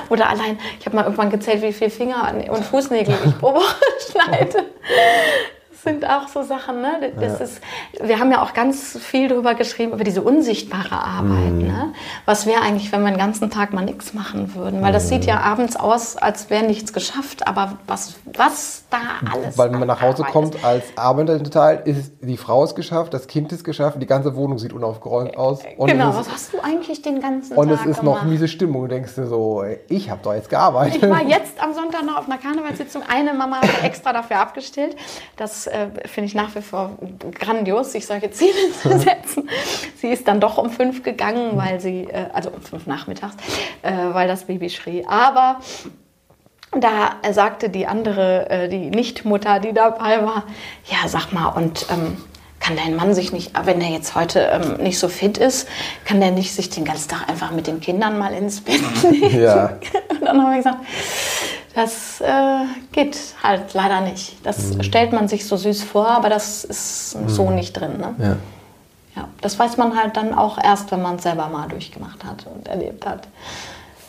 Oder allein, ich habe mal irgendwann gezählt, wie viele Finger und Fußnägel ich pro schneide. Das sind auch so Sachen, ne? Das ist, wir haben ja auch ganz viel darüber geschrieben, über diese unsichtbare Arbeit. Ne? Was wäre eigentlich, wenn wir den ganzen Tag mal nichts machen würden? Weil das sieht ja abends aus, als wäre nichts geschafft, aber was, was da alles Weil man an nach Hause Arbeit kommt ist. als Arbeiterteil, ist die Frau ist geschafft, das Kind ist geschafft, die ganze Wohnung sieht unaufgeräumt aus. Und Genau, es was ist, hast du eigentlich den ganzen und Tag es ist noch gemacht? miese Stimmung. Du denkst dir so, ich habe doch jetzt gearbeitet. Ich war jetzt am Sonntag noch auf einer Karnevalssitzung. Eine Mama hat extra dafür abgestellt. Das äh, finde ich nach wie vor grandios, sich solche Ziele zu setzen. Sie ist dann doch um fünf gegangen, weil sie, äh, also um fünf nachmittags, äh, weil das Baby schrie. Aber da sagte die andere, äh, die Nichtmutter, die dabei war, ja, sag mal, und ähm, kann dein Mann sich nicht, wenn er jetzt heute ähm, nicht so fit ist, kann der nicht sich den ganzen Tag einfach mit den Kindern mal ins Bett legen? Ja. Und dann haben wir gesagt, das äh, geht halt leider nicht. Das Mhm. stellt man sich so süß vor, aber das ist so nicht drin. Ne? Ja. Ja, das weiß man halt dann auch erst, wenn man es selber mal durchgemacht hat und erlebt hat.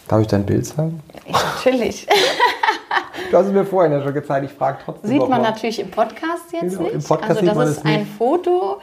Darf ich dein Bild zeigen? Ja, natürlich. Du hast es mir vorhin ja schon gezeigt, ich frage trotzdem Sieht man mal. natürlich im Podcast jetzt nicht. im Podcast also das ist ein. Foto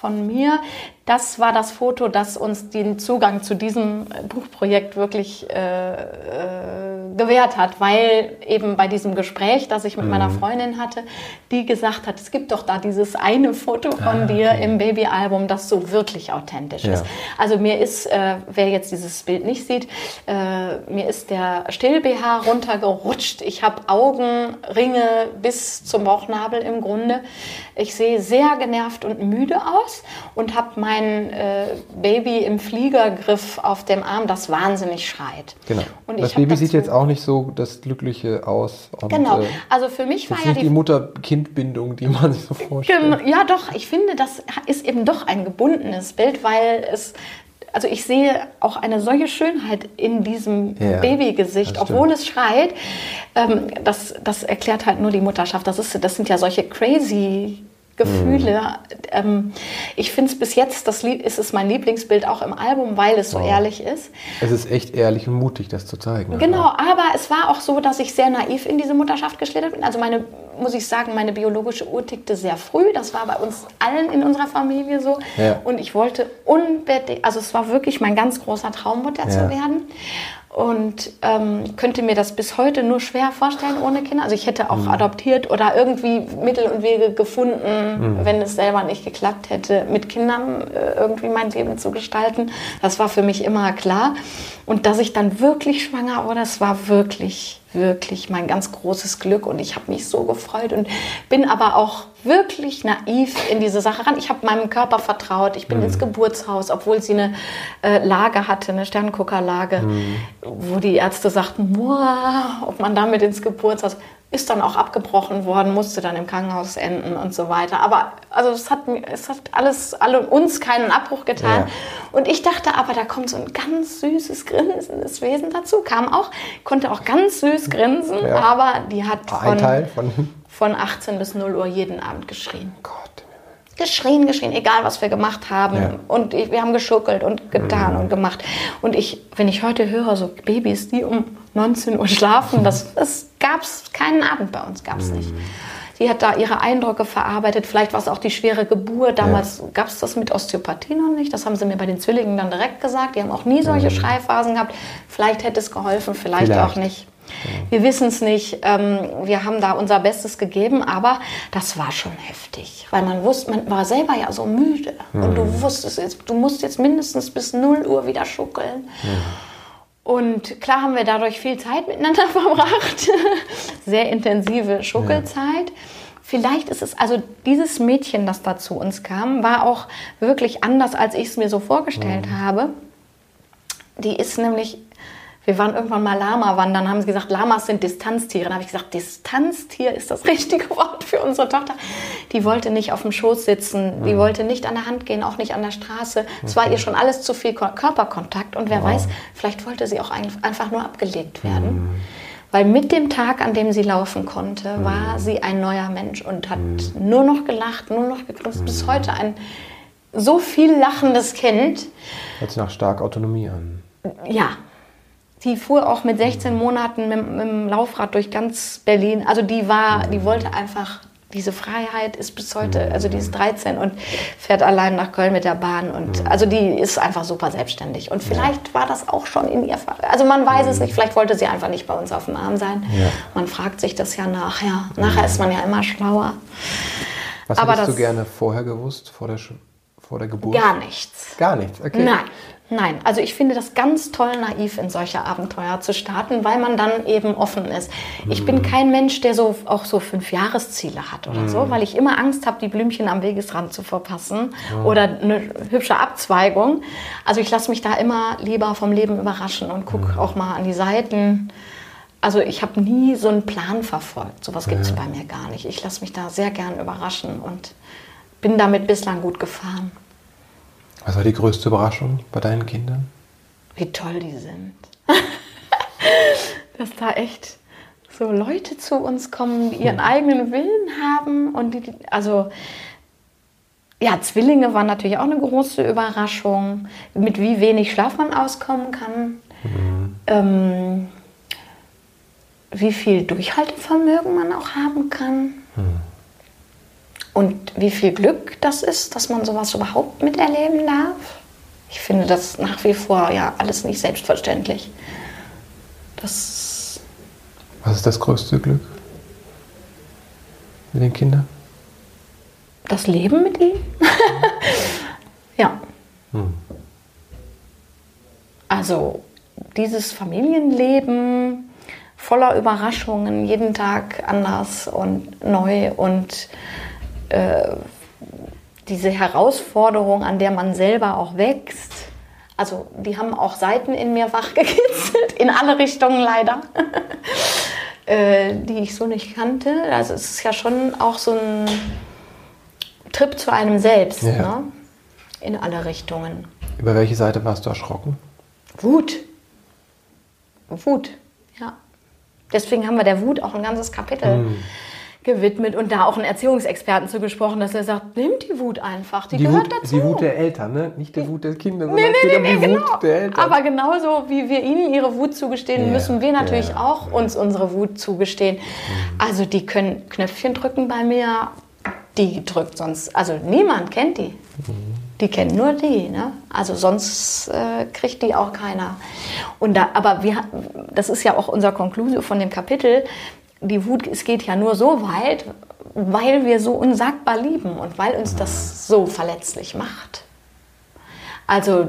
von mir. Das war das Foto, das uns den Zugang zu diesem Buchprojekt wirklich äh, äh, gewährt hat, weil eben bei diesem Gespräch, das ich mit mhm. meiner Freundin hatte, die gesagt hat, es gibt doch da dieses eine Foto von ah, dir okay. im Babyalbum, das so wirklich authentisch ja. ist. Also mir ist, äh, wer jetzt dieses Bild nicht sieht, äh, mir ist der Still-BH runtergerutscht. Ich habe Augenringe bis zum Bauchnabel im Grunde. Ich sehe sehr genervt und müde aus und habe mein äh, Baby im Fliegergriff auf dem Arm, das wahnsinnig schreit. Genau. Und das Baby sieht jetzt auch nicht so das Glückliche aus. Und, genau. Äh, also für mich war ja die, die Mutter-Kind-Bindung, die man sich so vorstellt. Ja, doch. Ich finde, das ist eben doch ein gebundenes Bild, weil es also ich sehe auch eine solche Schönheit in diesem ja, Babygesicht, obwohl es schreit. Ähm, das, das erklärt halt nur die Mutterschaft. Das, ist, das sind ja solche crazy Gefühle. Mhm. Ähm, ich finde es bis jetzt, das ist es mein Lieblingsbild auch im Album, weil es so wow. ehrlich ist. Es ist echt ehrlich und mutig, das zu zeigen. Genau, aber es war auch so, dass ich sehr naiv in diese Mutterschaft geschlittert bin. Also meine, muss ich sagen, meine biologische Uhr tickte sehr früh. Das war bei uns allen in unserer Familie so. Ja. Und ich wollte unbedingt, also es war wirklich mein ganz großer Traum, Mutter ja. zu werden und ähm, könnte mir das bis heute nur schwer vorstellen ohne Kinder. Also ich hätte auch mhm. adoptiert oder irgendwie Mittel und Wege gefunden, mhm. wenn es selber nicht geklappt hätte, mit Kindern äh, irgendwie mein Leben zu gestalten. Das war für mich immer klar. Und dass ich dann wirklich schwanger wurde, das war wirklich wirklich mein ganz großes Glück und ich habe mich so gefreut und bin aber auch wirklich naiv in diese Sache ran. Ich habe meinem Körper vertraut. Ich bin mhm. ins Geburtshaus, obwohl sie eine äh, Lage hatte, eine Sternguckerlage, mhm. wo die Ärzte sagten, boah, ob man damit ins Geburtshaus ist dann auch abgebrochen worden, musste dann im Krankenhaus enden und so weiter. Aber also es hat, es hat alles, alle uns keinen Abbruch getan. Ja. Und ich dachte aber, da kommt so ein ganz süßes, grinsendes Wesen dazu. Kam auch, konnte auch ganz süß grinsen, ja. aber die hat von, von, von 18 bis 0 Uhr jeden Abend geschrien. Gott geschrien, geschrien, egal was wir gemacht haben. Ja. Und ich, wir haben geschuckelt und getan mhm. und gemacht. Und ich, wenn ich heute höre, so Babys, die um 19 Uhr schlafen, das, das gab es keinen Abend bei uns, gab es nicht. Sie hat da ihre Eindrücke verarbeitet. Vielleicht war es auch die schwere Geburt. Damals ja. gab es das mit Osteopathie noch nicht. Das haben sie mir bei den Zwillingen dann direkt gesagt. Die haben auch nie solche mhm. Schreiphasen gehabt. Vielleicht hätte es geholfen, vielleicht, vielleicht. auch nicht. Wir wissen es nicht. Ähm, wir haben da unser Bestes gegeben, aber das war schon heftig, weil man wusste, man war selber ja so müde mhm. und du mhm. wusstest jetzt, du musst jetzt mindestens bis 0 Uhr wieder schuckeln. Mhm. Und klar haben wir dadurch viel Zeit miteinander verbracht, sehr intensive Schuckelzeit. Ja. Vielleicht ist es, also dieses Mädchen, das da zu uns kam, war auch wirklich anders, als ich es mir so vorgestellt mhm. habe. Die ist nämlich wir waren irgendwann mal Lama wandern, haben sie gesagt, Lamas sind Distanztiere. Dann habe ich gesagt, Distanztier ist das richtige Wort für unsere Tochter. Die wollte nicht auf dem Schoß sitzen, die mhm. wollte nicht an der Hand gehen, auch nicht an der Straße. Es war ihr schon alles zu viel Körperkontakt und wer wow. weiß, vielleicht wollte sie auch einfach nur abgelegt werden. Mhm. Weil mit dem Tag, an dem sie laufen konnte, mhm. war sie ein neuer Mensch und hat mhm. nur noch gelacht, nur noch gegrinst. Bis mhm. heute ein so viel lachendes Kind. Hört sich nach stark Autonomie an. Ja, die fuhr auch mit 16 Monaten mit, mit, dem Laufrad durch ganz Berlin. Also die war, die wollte einfach diese Freiheit ist bis heute, also die ist 13 und fährt allein nach Köln mit der Bahn und also die ist einfach super selbstständig und vielleicht war das auch schon in ihr Fall. Also man weiß es nicht, vielleicht wollte sie einfach nicht bei uns auf dem Arm sein. Ja. Man fragt sich das ja nachher. Nachher ist man ja immer schlauer. Was Aber hättest du gerne vorher gewusst, vor der, vor der Geburt? Gar nichts. Gar nichts, okay. Nein. Nein, also ich finde das ganz toll, naiv in solche Abenteuer zu starten, weil man dann eben offen ist. Ich bin kein Mensch, der so auch so fünf Jahresziele hat oder so, weil ich immer Angst habe, die Blümchen am Wegesrand zu verpassen oder eine hübsche Abzweigung. Also ich lasse mich da immer lieber vom Leben überraschen und gucke auch mal an die Seiten. Also ich habe nie so einen Plan verfolgt. Sowas gibt es bei mir gar nicht. Ich lasse mich da sehr gern überraschen und bin damit bislang gut gefahren. Was war die größte Überraschung bei deinen Kindern? Wie toll die sind. Dass da echt so Leute zu uns kommen, die ihren eigenen Willen haben und die, also ja, Zwillinge waren natürlich auch eine große Überraschung, mit wie wenig Schlaf man auskommen kann, mhm. ähm, wie viel Durchhaltevermögen man auch haben kann. Mhm. Und wie viel Glück das ist, dass man sowas überhaupt miterleben darf. Ich finde das nach wie vor ja alles nicht selbstverständlich. Das Was ist das größte Glück mit den Kindern? das Leben mit ihm? ja. Also dieses Familienleben voller Überraschungen, jeden Tag anders und neu und äh, diese Herausforderung, an der man selber auch wächst. Also die haben auch Seiten in mir wachgekitzelt, in alle Richtungen leider, äh, die ich so nicht kannte. Also es ist ja schon auch so ein Trip zu einem selbst, Ja. ne? in alle Richtungen. Über welche Seite warst du erschrocken? Wut. Wut, ja. Deswegen haben wir der Wut auch ein ganzes Kapitel gewidmet und da auch einen Erziehungsexperten zu gesprochen, dass er sagt, nimm die Wut einfach, die, gehört Wut, dazu. die Wut der Eltern, ne? Nicht die Wut der Kinder, sondern es geht um die genau. Wut der Eltern. Aber genauso wie wir ihnen ihre Wut zugestehen, Ja, müssen wir natürlich ja, auch uns unsere Wut zugestehen. Also die können Knöpfchen drücken bei mir, die drückt sonst, also niemand kennt die. Die kennen nur die, ne? Also sonst äh, kriegt die auch keiner. Und da, aber wir, das ist ja auch unser Konklusio von dem Kapitel. Die Wut, es geht ja nur so weit, weil wir so unsagbar lieben und weil uns das so verletzlich macht. Also,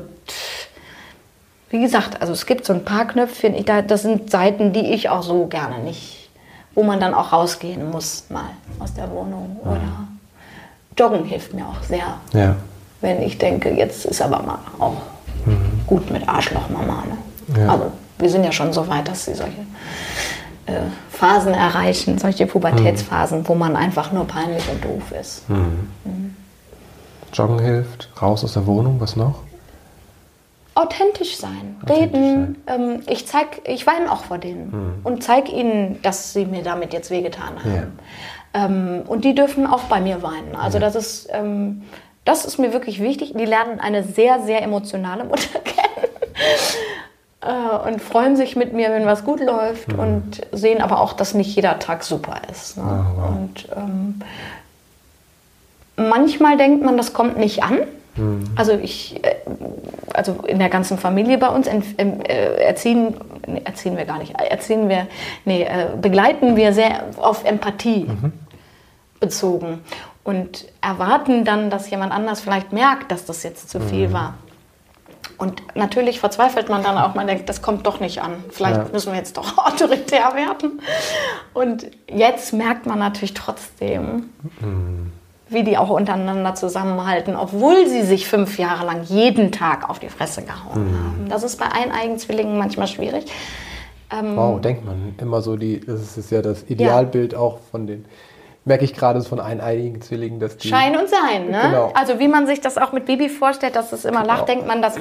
wie gesagt, also es gibt so ein paar Knöpfchen, ich, da, das sind Seiten, die ich auch so gerne nicht, wo man dann auch rausgehen muss, mal aus der Wohnung. Oder Joggen hilft mir auch sehr, ja. wenn ich denke, jetzt ist aber mal auch gut mit Arschlochmama. Ne? Ja. Also wir sind ja schon so weit, dass sie solche Phasen erreichen, solche Pubertätsphasen, wo man einfach nur peinlich und doof ist. Joggen hilft, raus aus der Wohnung, was noch? authentisch sein, Authentisch reden. Ähm, ich zeig, ich weine auch vor denen und zeige ihnen, dass sie mir damit jetzt wehgetan haben. Ähm, und die dürfen auch bei mir weinen. Also das ist, ähm, das ist mir wirklich wichtig. Die lernen eine sehr, sehr emotionale Mutter kennen. Äh, und freuen sich mit mir, wenn was gut läuft und sehen aber auch, dass nicht jeder Tag super ist. Ne? Ah, wow. Und ähm, manchmal denkt man, das kommt nicht an. Also ich, äh, also in der ganzen Familie bei uns ent- ähm, äh, erziehen, nee, erziehen wir gar nicht, erziehen wir, nee, äh, begleiten wir sehr auf Empathie bezogen und erwarten dann, dass jemand anders vielleicht merkt, dass das jetzt zu viel war. Und natürlich verzweifelt man dann auch, man denkt, das kommt doch nicht an. Vielleicht Ja. müssen wir jetzt doch autoritär werden. Und jetzt merkt man natürlich trotzdem, wie die auch untereinander zusammenhalten, obwohl sie sich fünf Jahre lang jeden Tag auf die Fresse gehauen haben. Das ist bei eineigen Zwillingen manchmal schwierig. Ähm, Wow, denkt man immer so, die, das ist ja das Idealbild auch von den, merke ich gerade von eineinigen Zwillingen, dass die. Schein und Sein, ne? Genau. Also wie man sich das auch mit Bibi vorstellt, dass es immer lacht, denkt man, dass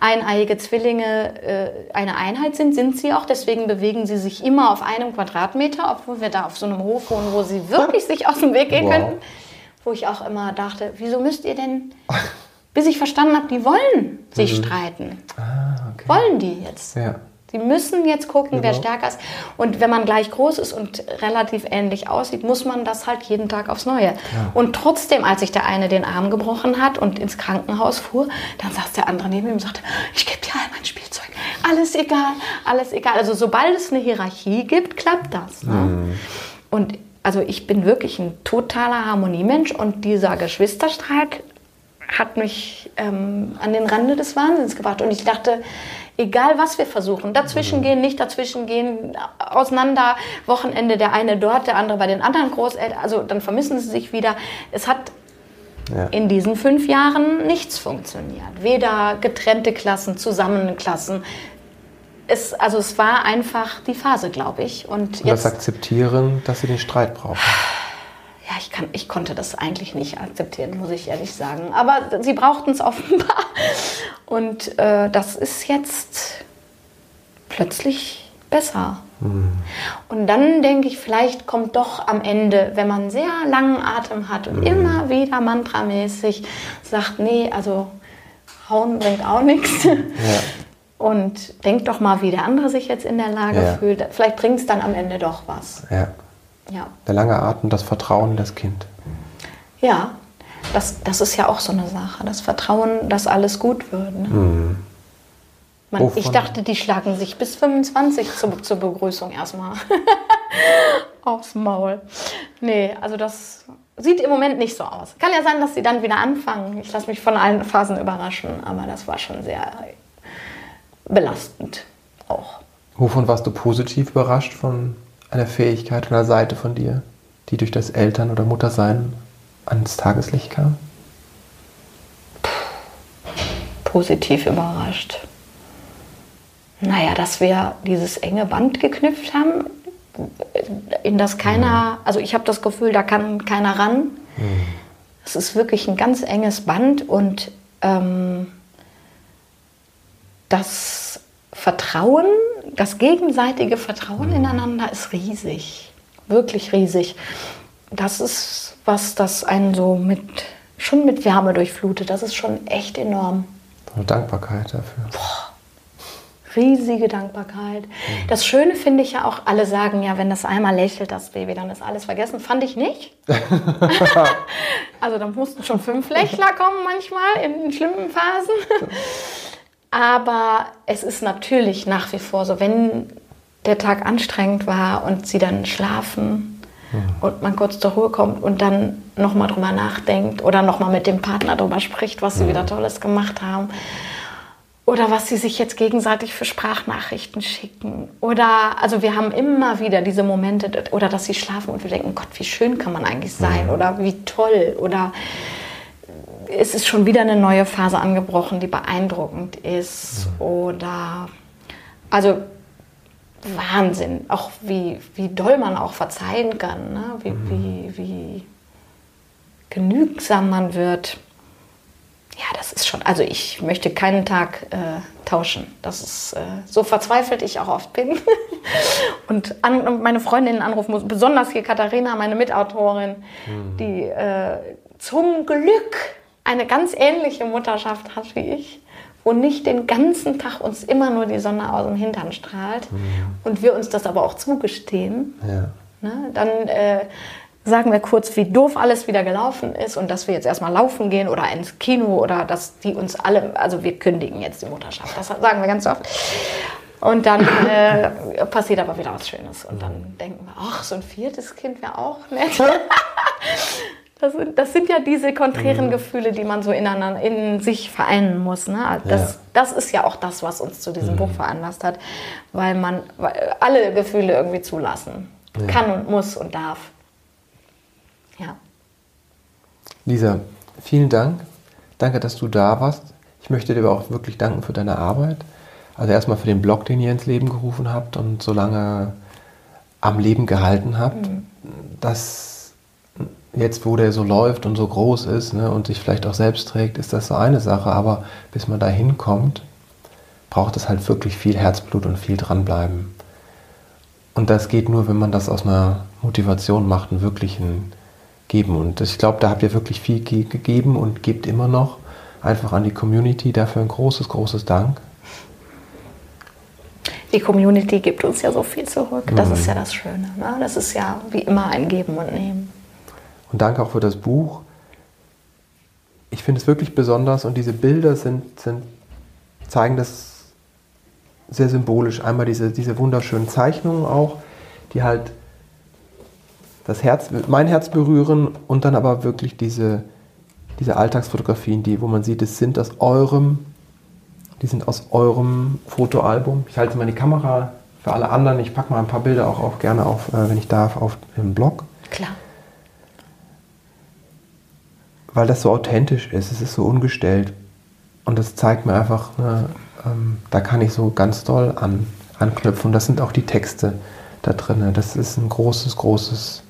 eineiige Zwillinge äh, eine Einheit sind, sind sie auch. Deswegen bewegen sie sich immer auf einem Quadratmeter, obwohl wir da auf so einem Hof wohnen, wo sie wirklich sich aus dem Weg gehen Wow. könnten. Wo ich auch immer dachte, wieso müsst ihr denn, bis ich verstanden habe, die wollen sich streiten. Ah, okay. Wollen die jetzt? Ja. Sie müssen jetzt gucken, wer Genau. stärker ist. Und wenn man gleich groß ist und relativ ähnlich aussieht, muss man das halt jeden Tag aufs Neue. Und trotzdem, als sich der eine den Arm gebrochen hat und ins Krankenhaus fuhr, dann saß der andere neben ihm und sagte, ich gebe dir all mein Spielzeug. Alles egal, alles egal. Also sobald es eine Hierarchie gibt, klappt das. Ne? Und also ich bin wirklich ein totaler Harmoniemensch und dieser Geschwisterstreit hat mich ähm, an den Rande des Wahnsinns gebracht. Und ich dachte, egal was wir versuchen, dazwischen gehen, nicht dazwischen gehen, auseinander, Wochenende der eine dort, der andere bei den anderen Großeltern, also dann vermissen sie sich wieder. Es hat Ja. in diesen fünf Jahren nichts funktioniert. Weder getrennte Klassen, zusammene Klassen. Es, also es war einfach die Phase, glaube ich. Und Und das akzeptieren, dass sie den Streit brauchen. Ja, ich, kann, ich konnte das eigentlich nicht akzeptieren, muss ich ehrlich sagen. Aber sie brauchten es offenbar. Und äh, das ist jetzt plötzlich besser. Und dann denke ich, vielleicht kommt doch am Ende, wenn man sehr langen Atem hat und immer wieder mantramäßig sagt, nee, also hauen bringt auch nichts. Ja. Und denk doch mal, wie der andere sich jetzt in der Lage Ja. fühlt. Vielleicht bringt es dann am Ende doch was. ja. Ja. Der lange Atem, das Vertrauen das Kind. Ja, das, das ist ja auch so eine Sache. Das Vertrauen, dass alles gut wird. Ne? Mhm. Man, ich dachte, die schlagen sich bis 25 zu, zur Begrüßung erstmal aufs Maul. Nee, also das sieht im Moment nicht so aus. Kann ja sein, dass sie dann wieder anfangen. Ich lasse mich von allen Phasen überraschen, aber das war schon sehr belastend auch. Wovon warst du positiv überrascht von einer Fähigkeit, einer Seite von dir, die durch das Eltern- oder Muttersein ans Tageslicht kam? Positiv überrascht. Naja, dass wir dieses enge Band geknüpft haben, in das keiner, also ich habe das Gefühl, da kann keiner ran. Mhm. Es ist wirklich ein ganz enges Band und ähm, das Vertrauen, das gegenseitige Vertrauen ineinander ist riesig, wirklich riesig. Das ist was, das einen so mit, schon mit Wärme durchflutet. Das ist schon echt enorm. Dankbarkeit dafür. Boah riesige Dankbarkeit. Das Schöne finde ich ja auch, alle sagen ja, wenn das einmal lächelt, das Baby, dann ist alles vergessen. Fand ich nicht. also da mussten schon fünf Lächler kommen manchmal in schlimmen Phasen. Aber es ist natürlich nach wie vor so, wenn der Tag anstrengend war und sie dann schlafen mhm. und man kurz zur Ruhe kommt und dann nochmal drüber nachdenkt oder nochmal mit dem Partner drüber spricht, was sie mhm. wieder Tolles gemacht haben oder was sie sich jetzt gegenseitig für Sprachnachrichten schicken. Oder, also wir haben immer wieder diese Momente, oder dass sie schlafen und wir denken, Gott, wie schön kann man eigentlich sein mhm. oder wie toll oder es ist schon wieder eine neue Phase angebrochen, die beeindruckend ist mhm. oder, also Wahnsinn, auch wie, wie doll man auch verzeihen kann, ne? wie, mhm. wie, wie genügsam man wird ja, das ist schon, also ich möchte keinen Tag äh, tauschen. Das ist äh, so verzweifelt ich auch oft bin. und an, meine Freundinnen anrufen muss, besonders hier Katharina, meine Mitautorin, mhm. die äh, zum Glück eine ganz ähnliche Mutterschaft hat wie ich, wo nicht den ganzen Tag uns immer nur die Sonne aus dem Hintern strahlt mhm. und wir uns das aber auch zugestehen. Ja. Ne? Dann äh, sagen wir kurz, wie doof alles wieder gelaufen ist und dass wir jetzt erstmal laufen gehen oder ins Kino oder dass die uns alle, also wir kündigen jetzt die Mutterschaft. Das sagen wir ganz oft. Und dann äh, passiert aber wieder was Schönes. Und dann denken wir, ach, so ein viertes Kind wäre auch nett. Das sind, das sind, ja diese konträren mhm. Gefühle, die man so ineinander, in sich vereinen muss. Ne? Also das, ja. das ist ja auch das, was uns zu diesem mhm. Buch veranlasst hat, weil man weil alle Gefühle irgendwie zulassen ja. kann und muss und darf. Ja. Lisa, vielen Dank. Danke, dass du da warst. Ich möchte dir aber auch wirklich danken für deine Arbeit. Also erstmal für den Blog, den ihr ins Leben gerufen habt und so lange am Leben gehalten habt. Mhm. Dass jetzt, wo der so läuft und so groß ist ne, und sich vielleicht auch selbst trägt, ist das so eine Sache. Aber bis man da hinkommt, braucht es halt wirklich viel Herzblut und viel dranbleiben. Und das geht nur, wenn man das aus einer Motivation macht, einen wirklichen geben. Und ich glaube, da habt ihr wirklich viel gegeben und gebt immer noch einfach an die Community. Dafür ein großes, großes Dank. Die Community gibt uns ja so viel zurück. Das mhm. ist ja das Schöne. Ne? Das ist ja wie immer ein Geben und Nehmen. Und danke auch für das Buch. Ich finde es wirklich besonders und diese Bilder sind, sind, zeigen das sehr symbolisch. Einmal diese, diese wunderschönen Zeichnungen auch, die halt das Herz, mein Herz berühren und dann aber wirklich diese, diese Alltagsfotografien, die, wo man sieht, es sind aus eurem, die sind aus eurem Fotoalbum. Ich halte mal die Kamera für alle anderen. Ich packe mal ein paar Bilder auch, auch gerne auf, äh, wenn ich darf, auf den Blog. Klar. Weil das so authentisch ist, es ist so ungestellt. Und das zeigt mir einfach, ne, ähm, da kann ich so ganz doll an, anknüpfen. Und das sind auch die Texte da drin. Das ist ein großes, großes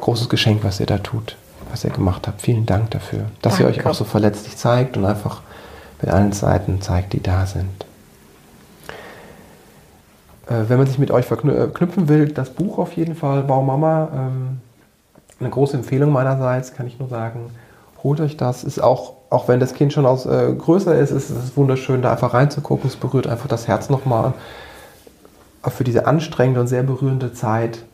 großes Geschenk, was ihr da tut, was ihr gemacht habt. Vielen Dank dafür, dass Danke. ihr euch auch so verletzlich zeigt und einfach mit allen Seiten zeigt, die da sind. Äh, wenn man sich mit euch verknüpfen äh, will, das Buch auf jeden Fall, Baumama, ähm, eine große Empfehlung meinerseits, kann ich nur sagen, holt euch das. Ist auch, auch wenn das Kind schon aus, äh, größer ist, ist es wunderschön, da einfach reinzugucken. Es berührt einfach das Herz nochmal. Für diese anstrengende und sehr berührende Zeit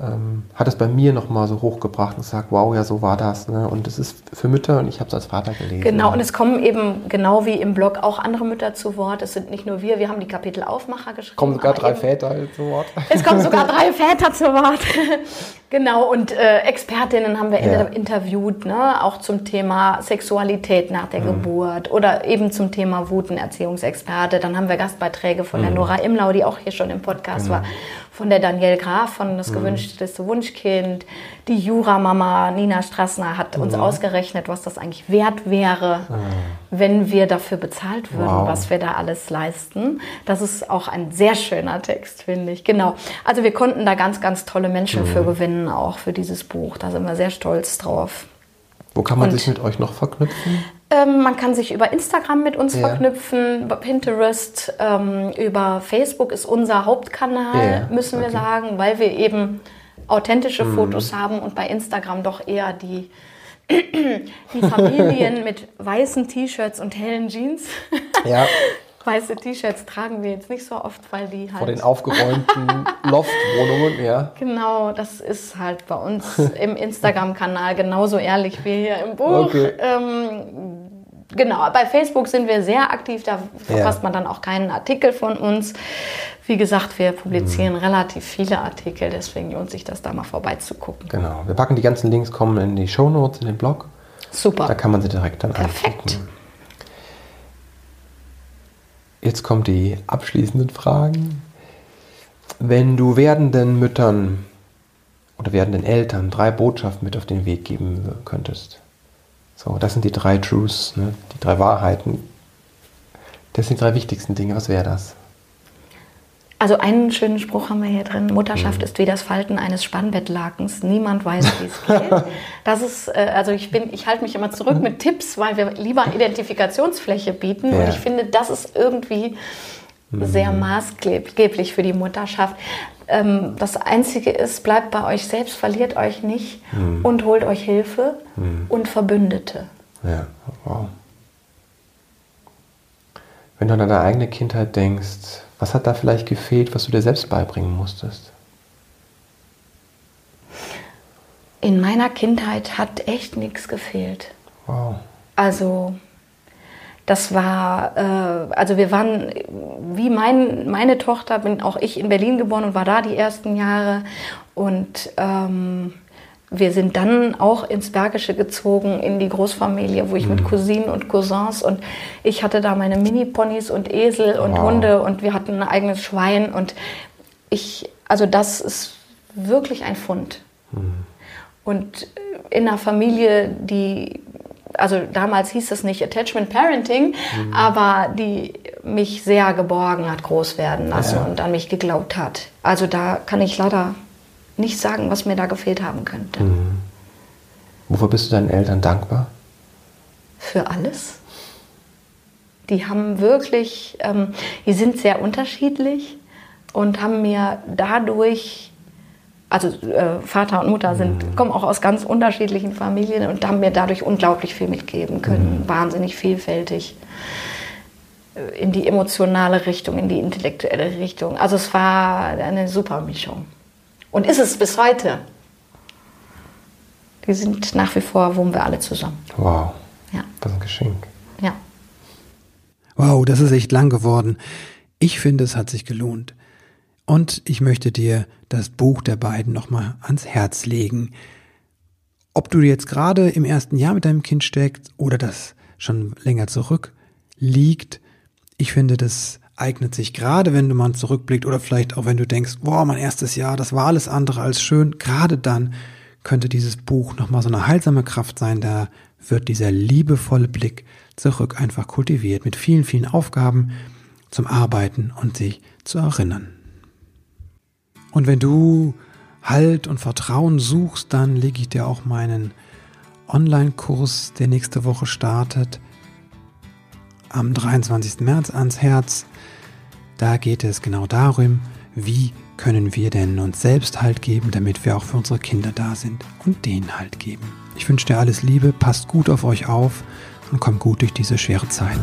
ähm, hat es bei mir nochmal so hochgebracht und gesagt, wow, ja, so war das. Ne? Und es ist für Mütter und ich habe es als Vater gelesen. Genau, und es kommen eben genau wie im Blog auch andere Mütter zu Wort. Es sind nicht nur wir, wir haben die Kapitelaufmacher geschrieben. Kommen sogar drei Väter zu Wort. Es kommen sogar drei Väter zu Wort. genau, und äh, Expertinnen haben wir ja. interviewt, ne? auch zum Thema Sexualität nach der mhm. Geburt oder eben zum Thema Wut, ein Erziehungsexperte. Dann haben wir Gastbeiträge von mhm. der Nora Imlau, die auch hier schon im Podcast genau. war von der Danielle Graf von Das mhm. gewünschteste Wunschkind. Die Jura-Mama Nina Strassner hat uns mhm. ausgerechnet, was das eigentlich wert wäre, mhm. wenn wir dafür bezahlt würden, wow. was wir da alles leisten. Das ist auch ein sehr schöner Text, finde ich. Genau. Also wir konnten da ganz, ganz tolle Menschen für mhm. gewinnen, auch für dieses Buch. Da sind wir sehr stolz drauf. Wo kann man Und, sich mit euch noch verknüpfen? Ähm, man kann sich über Instagram mit uns ja. verknüpfen, Pinterest, ähm, über Facebook ist unser Hauptkanal, ja. müssen wir sagen, weil wir eben authentische mhm. Fotos haben und bei Instagram doch eher die, die Familien mit weißen T-Shirts und hellen Jeans. Ja. Weiße T-Shirts tragen wir jetzt nicht so oft, weil die halt. Vor den aufgeräumten Loftwohnungen, ja. Genau, das ist halt bei uns im Instagram-Kanal genauso ehrlich wie hier im Buch. Okay. Ähm, genau, bei Facebook sind wir sehr aktiv, da verfasst ja. man dann auch keinen Artikel von uns. Wie gesagt, wir publizieren mhm. relativ viele Artikel, deswegen lohnt sich das da mal vorbeizugucken. Genau, wir packen die ganzen Links, kommen in die Show Notes, in den Blog. Super. Da kann man sie direkt dann Perfekt. Angucken. Jetzt kommen die abschließenden Fragen. Wenn du werdenden Müttern oder werdenden Eltern drei Botschaften mit auf den Weg geben könntest. So, das sind die drei Truths, ne? die drei Wahrheiten. Das sind die drei wichtigsten Dinge. Was wäre das? Also einen schönen Spruch haben wir hier drin. Mutterschaft mhm. ist wie das Falten eines Spannbettlakens. Niemand weiß, wie es geht. Das ist, äh, also ich bin, ich halte mich immer zurück mit Tipps, weil wir lieber Identifikationsfläche bieten. Ja. Und ich finde, das ist irgendwie mhm. sehr maßgeblich für die Mutterschaft. Ähm, das Einzige ist, bleibt bei euch selbst, verliert euch nicht mhm. und holt euch Hilfe mhm. und Verbündete. Ja, wow. Wenn du an deine eigene Kindheit denkst, was hat da vielleicht gefehlt, was du dir selbst beibringen musstest? In meiner Kindheit hat echt nichts gefehlt. Wow. Also das war, äh, also wir waren, wie mein, meine Tochter, bin auch ich in Berlin geboren und war da die ersten Jahre. Und ähm, wir sind dann auch ins Bergische gezogen, in die Großfamilie, wo ich mhm. mit Cousinen und Cousins und ich hatte da meine Mini-Ponys und Esel und wow. Hunde und wir hatten ein eigenes Schwein und ich, also das ist wirklich ein Fund. Mhm. Und in einer Familie, die, also damals hieß das nicht Attachment Parenting, mhm. aber die mich sehr geborgen hat, groß werden lassen ja. und an mich geglaubt hat. Also da kann ich leider nicht sagen, was mir da gefehlt haben könnte. Mhm. Wofür bist du deinen Eltern dankbar? Für alles. Die haben wirklich, ähm, die sind sehr unterschiedlich und haben mir dadurch, also äh, Vater und Mutter sind, mhm. kommen auch aus ganz unterschiedlichen Familien und haben mir dadurch unglaublich viel mitgeben können. Mhm. Wahnsinnig vielfältig äh, in die emotionale Richtung, in die intellektuelle Richtung. Also es war eine super Mischung. Und ist es bis heute. Die sind nach wie vor, wohnen wir alle zusammen. Wow. Ja. Das ist ein Geschenk. Ja. Wow, das ist echt lang geworden. Ich finde, es hat sich gelohnt. Und ich möchte dir das Buch der beiden nochmal ans Herz legen. Ob du jetzt gerade im ersten Jahr mit deinem Kind steckst oder das schon länger zurück liegt, ich finde, das eignet sich gerade, wenn du mal zurückblickt oder vielleicht auch wenn du denkst, boah, mein erstes Jahr, das war alles andere als schön, gerade dann könnte dieses Buch nochmal so eine heilsame Kraft sein, da wird dieser liebevolle Blick zurück einfach kultiviert mit vielen, vielen Aufgaben zum Arbeiten und sich zu erinnern. Und wenn du Halt und Vertrauen suchst, dann lege ich dir auch meinen Online-Kurs, der nächste Woche startet, am 23. März ans Herz. Da geht es genau darum, wie können wir denn uns selbst Halt geben, damit wir auch für unsere Kinder da sind und denen Halt geben. Ich wünsche dir alles Liebe, passt gut auf euch auf und kommt gut durch diese schwere Zeit.